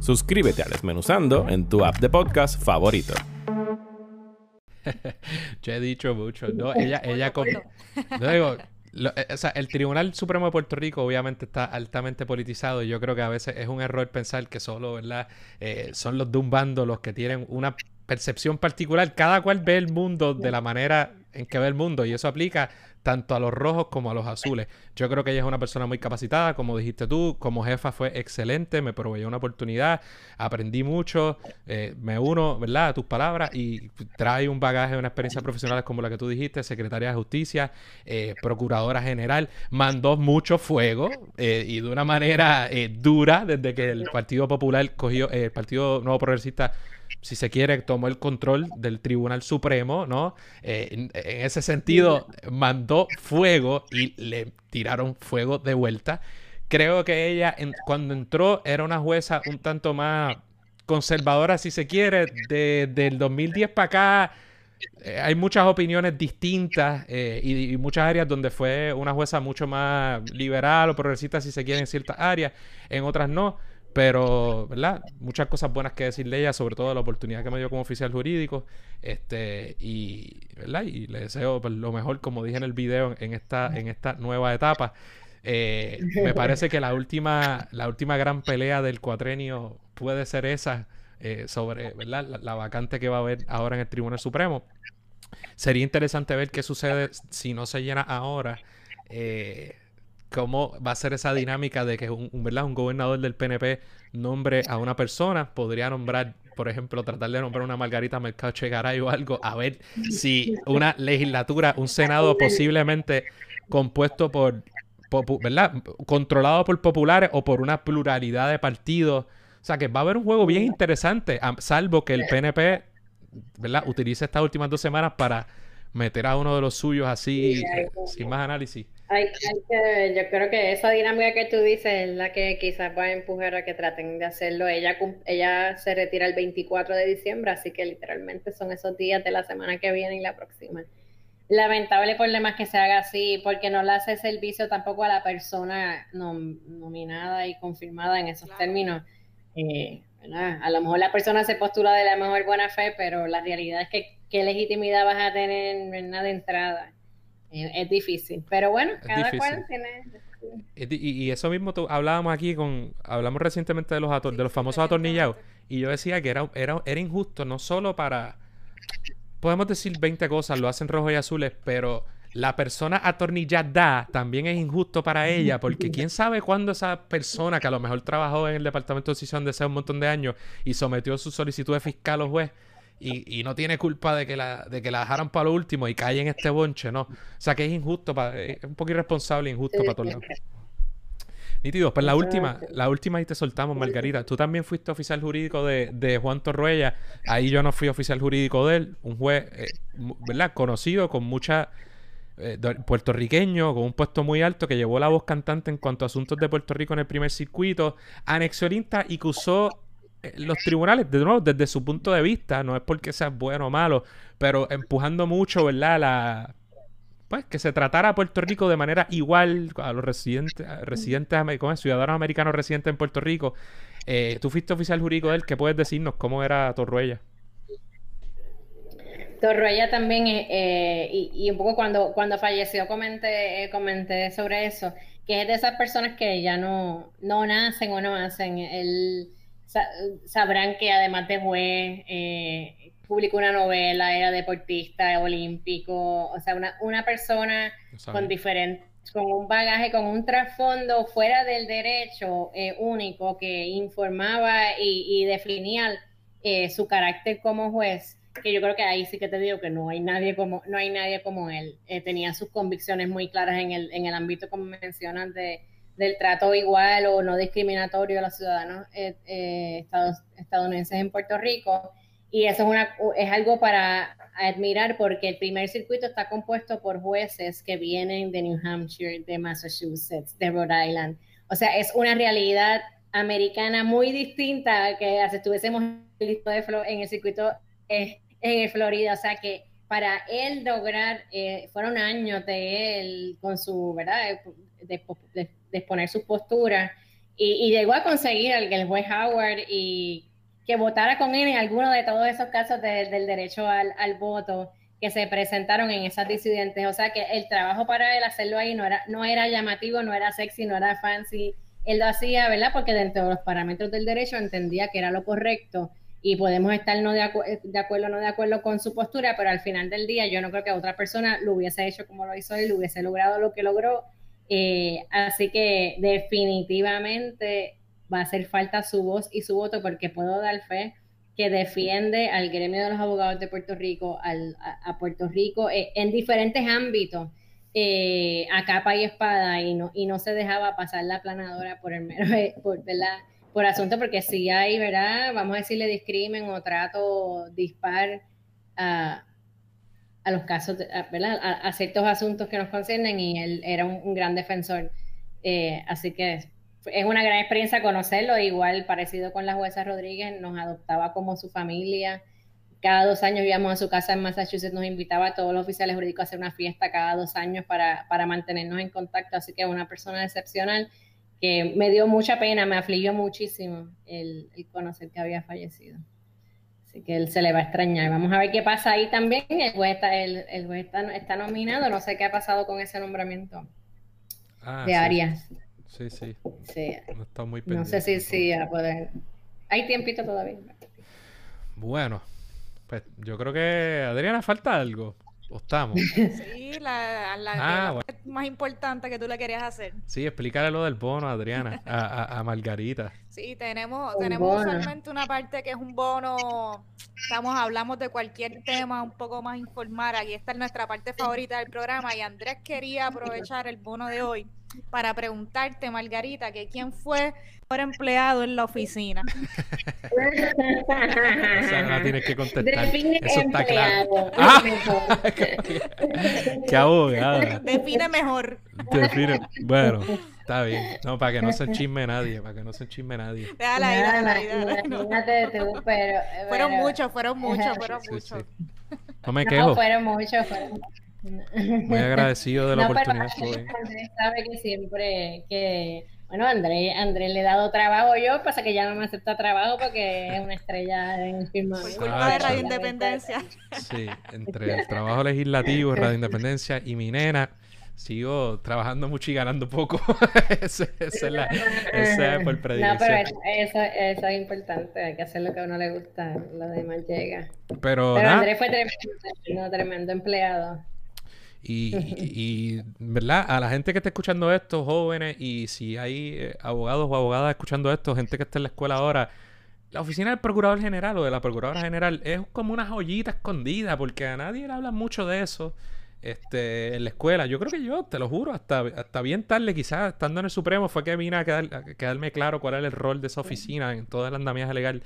Speaker 4: Suscríbete a Desmenuzando en tu app de podcast favorito. <laughs>
Speaker 1: Yo he dicho mucho, no, ella, ella, no digo, <laughs> eh, o sea, el Tribunal Supremo de Puerto Rico obviamente está altamente politizado y yo creo que a veces es un error pensar que solo, ¿verdad? Eh, son los de un bando los que tienen una percepción particular. Cada cual ve el mundo de la manera en que ve el mundo y eso aplica tanto a los rojos como a los azules. Yo creo que ella es una persona muy capacitada, como dijiste tú, como jefa fue excelente, me proveyó una oportunidad, aprendí mucho, eh, me uno, ¿verdad?, a tus palabras y trae un bagaje, una experiencia profesional como la que tú dijiste, secretaria de justicia, eh, procuradora general, mandó mucho fuego eh, y de una manera dura desde que el Partido Popular cogió, el Partido Nuevo Progresista si se quiere, tomó el control del Tribunal Supremo, ¿no? Eh, en, ese sentido, mandó fuego y le tiraron fuego de vuelta. Creo que ella, cuando entró, era una jueza un tanto más conservadora, si se quiere. De, del 2010 para acá, eh, hay muchas opiniones distintas eh, y, y, muchas áreas donde fue una jueza mucho más liberal o progresista, si se quiere, en ciertas áreas, en otras no. Pero, ¿verdad? Muchas cosas buenas que decirle ella, sobre todo la oportunidad que me dio como oficial jurídico. Este, y, ¿verdad? Y le deseo pues, lo mejor, como dije en el video, en esta, en esta nueva etapa. Eh, me <laughs> parece que la última, la última gran pelea del cuatrenio puede ser esa eh, sobre ¿verdad? La, vacante que va a haber ahora en el Tribunal Supremo. Sería interesante ver qué sucede si no se llena ahora. Eh, cómo va a ser esa dinámica de que un, ¿verdad? un gobernador del PNP nombre a una persona, podría nombrar, por ejemplo, tratar de nombrar una Margarita Mercado Chegaray o algo, a ver si una legislatura, un senado posiblemente compuesto por, ¿verdad? Controlado por populares o por una pluralidad de partidos. O sea que va a haber un juego bien interesante, salvo que el PNP, ¿verdad? Utilice estas últimas dos semanas para meter a uno de los suyos así, sin más análisis.
Speaker 3: Hay, que, yo creo que esa dinámica que tú dices es la que quizás va a empujar a que traten de hacerlo. Ella, ella se retira el 24 de diciembre, así que literalmente son esos días de la semana que viene y la próxima. lamentable problema que se haga así, porque no le hace servicio tampoco a la persona nominada y confirmada en esos términos. Eh, a lo mejor la persona se postula de la mejor buena fe, pero la realidad es que qué legitimidad vas a tener de entrada. Es difícil, pero bueno, cada cual tiene...
Speaker 1: Y, eso mismo hablábamos aquí con hablamos recientemente de los de los famosos atornillados y yo decía que era, era, era injusto no solo para podemos decir 20 cosas, lo hacen rojos y azules, pero la persona atornillada también es injusto para ella, porque quién sabe cuándo esa persona que a lo mejor trabajó en el departamento de decisión de hace un montón de años y sometió su solicitud de fiscal o juez y, no tiene culpa de que la, de que la dejaran para lo último y cae en este bonche, ¿no? O sea que es injusto, para, es un poco irresponsable e injusto para todos lados. Nítido, pues la última, la última y te soltamos, Margarita. Tú también fuiste oficial jurídico de, de Juan Torruella. Ahí yo no fui oficial jurídico de él. Un juez, eh, ¿verdad? Conocido, con mucha... Eh, puertorriqueño, con un puesto muy alto, que llevó la voz cantante en cuanto a asuntos de Puerto Rico en el primer circuito. Anexionista y que usó eh, los tribunales, de nuevo, desde su punto de vista, no es porque sea bueno o malo, pero empujando mucho, ¿verdad? La pues que se tratara a Puerto Rico de manera igual a los residentes, residentes ciudadanos americanos residentes en Puerto Rico. Eh, tú fuiste oficial jurídico de él, ¿qué puedes decirnos? ¿Cómo era Torruella?
Speaker 3: Torruella también, eh, eh, y, un poco cuando, cuando falleció comenté, comenté sobre eso, que es de esas personas que ya no, no nacen o no hacen. Él, sabrán que además de juez, publicó una novela, era deportista olímpico, o sea, una, una persona con diferente, con un bagaje, con un trasfondo fuera del derecho eh, único que informaba y, definía eh, su carácter como juez, que yo creo que ahí sí que te digo que no hay nadie como, no hay nadie como él. Eh, tenía sus convicciones muy claras en el, en el ámbito, como mencionas, de, del trato igual o no discriminatorio a los ciudadanos estadounidenses en Puerto Rico y eso es, algo para admirar porque el primer circuito está compuesto por jueces que vienen de New Hampshire, de Massachusetts, de Rhode Island. O sea, es una realidad americana muy distinta que si estuviésemos en el circuito eh, en Florida. O sea, que para él lograr, eh, fueron años de él con su, ¿verdad? Exponer su postura y, llegó a conseguir el, el juez Howard y que votara con él en alguno de todos esos casos del derecho al, voto que se presentaron en esas disidentes. O sea que el trabajo para él hacerlo ahí no era, no era llamativo, no era sexy, no era fancy. Él lo hacía, ¿verdad? Porque dentro de los parámetros del derecho entendía que era lo correcto y podemos estar no de, acuerdo o no de acuerdo con su postura, pero al final del día yo no creo que otra persona lo hubiese hecho como lo hizo él, hubiese logrado lo que logró. Eh, así que definitivamente va a hacer falta su voz y su voto porque puedo dar fe que defiende al gremio de los abogados de Puerto Rico, al, a, Puerto Rico eh, en diferentes ámbitos, eh, a capa y espada, y no, y no se dejaba pasar la planadora por el mero, <laughs> por, por asunto, porque si hay, ¿verdad? Vamos a decirle discrimen o trato dispar a, a los casos, ¿verdad? A, ciertos asuntos que nos conciernen, y él era un, gran defensor. Eh, así que es una gran experiencia conocerlo, igual parecido con la jueza Rodríguez, nos adoptaba como su familia. Cada dos años íbamos a su casa en Massachusetts, nos invitaba a todos los oficiales jurídicos a hacer una fiesta cada dos años para, para mantenernos en contacto. Así que es una persona excepcional que me dio mucha pena, me afligió muchísimo el, conocer que había fallecido. Así que él se le va a extrañar. Vamos a ver qué pasa ahí también. El juez está, el, está, nominado, no sé qué ha pasado con ese nombramiento ah, de Arias.
Speaker 1: Sí, sí.
Speaker 3: No está muy pendiente. No sé si sí a poder. Hay tiempito todavía.
Speaker 1: Bueno, pues yo creo que Adriana falta algo. ¿O estamos? <laughs>
Speaker 2: Sí, la, la, ah, más importante que tú le querías hacer.
Speaker 1: Sí, explícale lo del bono, Adriana, a, a, Margarita.
Speaker 2: Sí, tenemos, tenemos usualmente una parte que es un bono, estamos, hablamos de cualquier tema un poco más informal. Aquí está nuestra parte favorita del programa y Andrés quería aprovechar el bono de hoy para preguntarte, Margarita, que quién fue por empleado en la oficina.
Speaker 1: Esa no tienes que contestar. Eso está claro. ¡Ah! <laughs> ¡Qué abogada!
Speaker 2: Define mejor.
Speaker 1: Define. Bueno, está bien. No, para que no se chisme nadie, para que no se chisme nadie.
Speaker 2: Dale ahí, dale ahí, dale. Fueron muchos, fueron muchos, fueron muchos.
Speaker 1: No me quejo.
Speaker 3: fueron muchos, fueron
Speaker 1: Muy agradecido de la <laughs>
Speaker 3: No, pero
Speaker 1: oportunidad. <laughs> bien.
Speaker 3: Andrés sabe que siempre que, bueno, Andrés, Andrés le he dado trabajo yo, pasa que ya no me acepta trabajo porque es una estrella en el firma.
Speaker 2: Por
Speaker 1: Ah,
Speaker 2: culpa de Radio. Independencia.
Speaker 1: Sí, entre el trabajo legislativo, Radio Independencia y mi nena, sigo trabajando mucho y ganando poco. <laughs> Esa es la, <laughs> esa es por
Speaker 3: No,
Speaker 1: predilección.
Speaker 3: pero eso, eso, eso es importante, hay que hacer lo que a uno le gusta, lo demás llega.
Speaker 1: Pero
Speaker 3: Andrés fue tremendo, tremendo, tremendo empleado.
Speaker 1: y, y- y, ¿verdad? A la gente que está escuchando esto, jóvenes, y si hay eh, abogados o abogadas escuchando esto, gente que está en la escuela ahora, la oficina del procurador general o de la procuradora general es como una joyita escondida, porque a nadie le habla mucho de eso este, en la escuela. Yo creo que yo, te lo juro, hasta, hasta bien tarde, quizás estando en el Supremo, fue que vine a, quedar- a quedarme claro cuál era el rol de esa oficina en todo el andamiaje legal.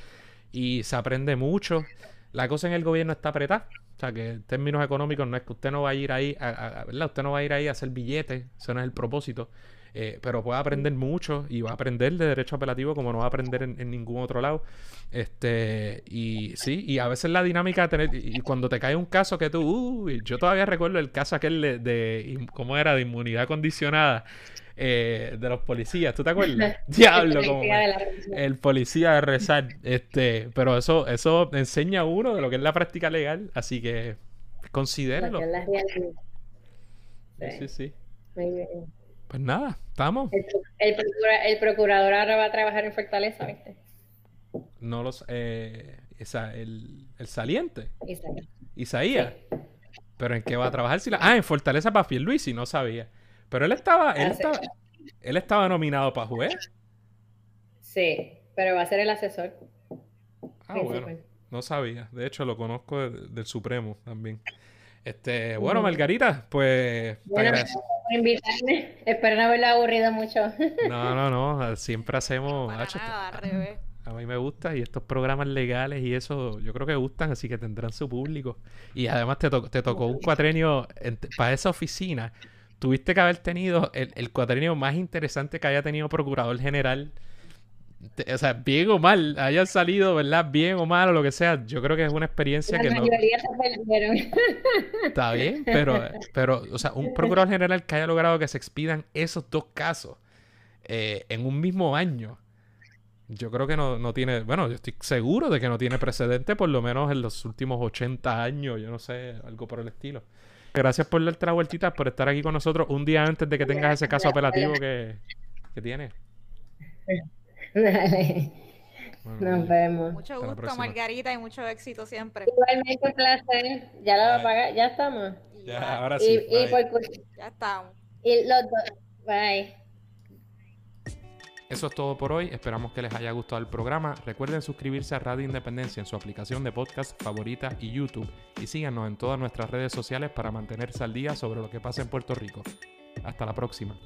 Speaker 1: Y se aprende mucho. La cosa en el gobierno está apretada. O sea, que en términos económicos no es que usted no va a ir ahí, a, a- a- ¿verdad? Usted no va a ir ahí a hacer billetes, eso no es el propósito. Eh, pero puede aprender mucho y va a aprender de derecho apelativo como no va a aprender en, en ningún otro lado. Este, y sí, y a veces la dinámica tener, y y cuando te cae un caso que tú, uy, yo todavía recuerdo el caso aquel de, ¿cómo era? De inmunidad condicionada eh, de los policías, ¿tú te acuerdas? <laughs> <laughs> Diablo, como
Speaker 3: Policía
Speaker 1: el policía de rezar, este, pero eso, eso enseña a uno de lo que es la práctica legal, así que
Speaker 3: Lo
Speaker 1: considérelo. Sí, sí, sí.
Speaker 3: Muy bien.
Speaker 1: Pues nada, estamos.
Speaker 3: El, el procura- el procurador ahora va a trabajar en Fortaleza, ¿viste?
Speaker 1: No los, eh, esa, el, el saliente. Isaías. Pero en qué va a trabajar si la... Ah, en Fortaleza para Pierluisi, no sabía. Pero él estaba, él estaba, él estaba nominado para juez.
Speaker 3: Sí, pero va a ser el asesor.
Speaker 1: Ah,
Speaker 3: principal.
Speaker 1: bueno, no sabía. De hecho, lo conozco de- del Supremo también. Este, bueno. Margarita, pues
Speaker 3: Bueno, por invitarme. Espero no haberlo aburrido mucho.
Speaker 1: No, no, no. Siempre hacemos.
Speaker 2: Para nada, al revés.
Speaker 1: a mí me gusta y estos programas legales y eso yo creo que gustan, así que tendrán su público. Y además te, to- te tocó un cuatrenio para esa oficina. Tuviste que haber tenido el, el cuatrenio más interesante que haya tenido Procurador General. O sea, bien o mal, hayan salido, ¿verdad? Bien o mal o lo que sea. Yo creo que es una experiencia
Speaker 3: La
Speaker 1: que no
Speaker 3: se perdieron. <laughs>
Speaker 1: está bien, pero, pero, o sea, un Procurador General que haya logrado que se expidan esos dos casos eh, en un mismo año. Yo creo que no, no tiene, bueno, yo estoy seguro de que no tiene precedente, por lo menos en los últimos 80 años, yo no sé, algo por el estilo. Gracias por la vueltita, por estar aquí con nosotros un día antes de que tengas ese caso apelativo que, que tienes. <laughs>
Speaker 3: Dale.
Speaker 1: Bueno,
Speaker 3: Nos vemos.
Speaker 2: Mucho
Speaker 1: Hasta la
Speaker 2: gusto. Margarita, y mucho éxito siempre.
Speaker 3: Igualmente un placer. Ya lo va a pagar. Ya estamos.
Speaker 2: Y
Speaker 1: ya,
Speaker 2: ya,
Speaker 1: ahora
Speaker 3: Y,
Speaker 1: sí.
Speaker 3: y
Speaker 1: bye.
Speaker 3: por
Speaker 2: ya estamos.
Speaker 3: y los dos. Bye.
Speaker 1: Eso es todo por hoy. Esperamos que les haya gustado el programa. Recuerden suscribirse a Radio Independencia en su aplicación de podcast favorita y YouTube. Y síganos en todas nuestras redes sociales para mantenerse al día sobre lo que pasa en Puerto Rico. Hasta la próxima.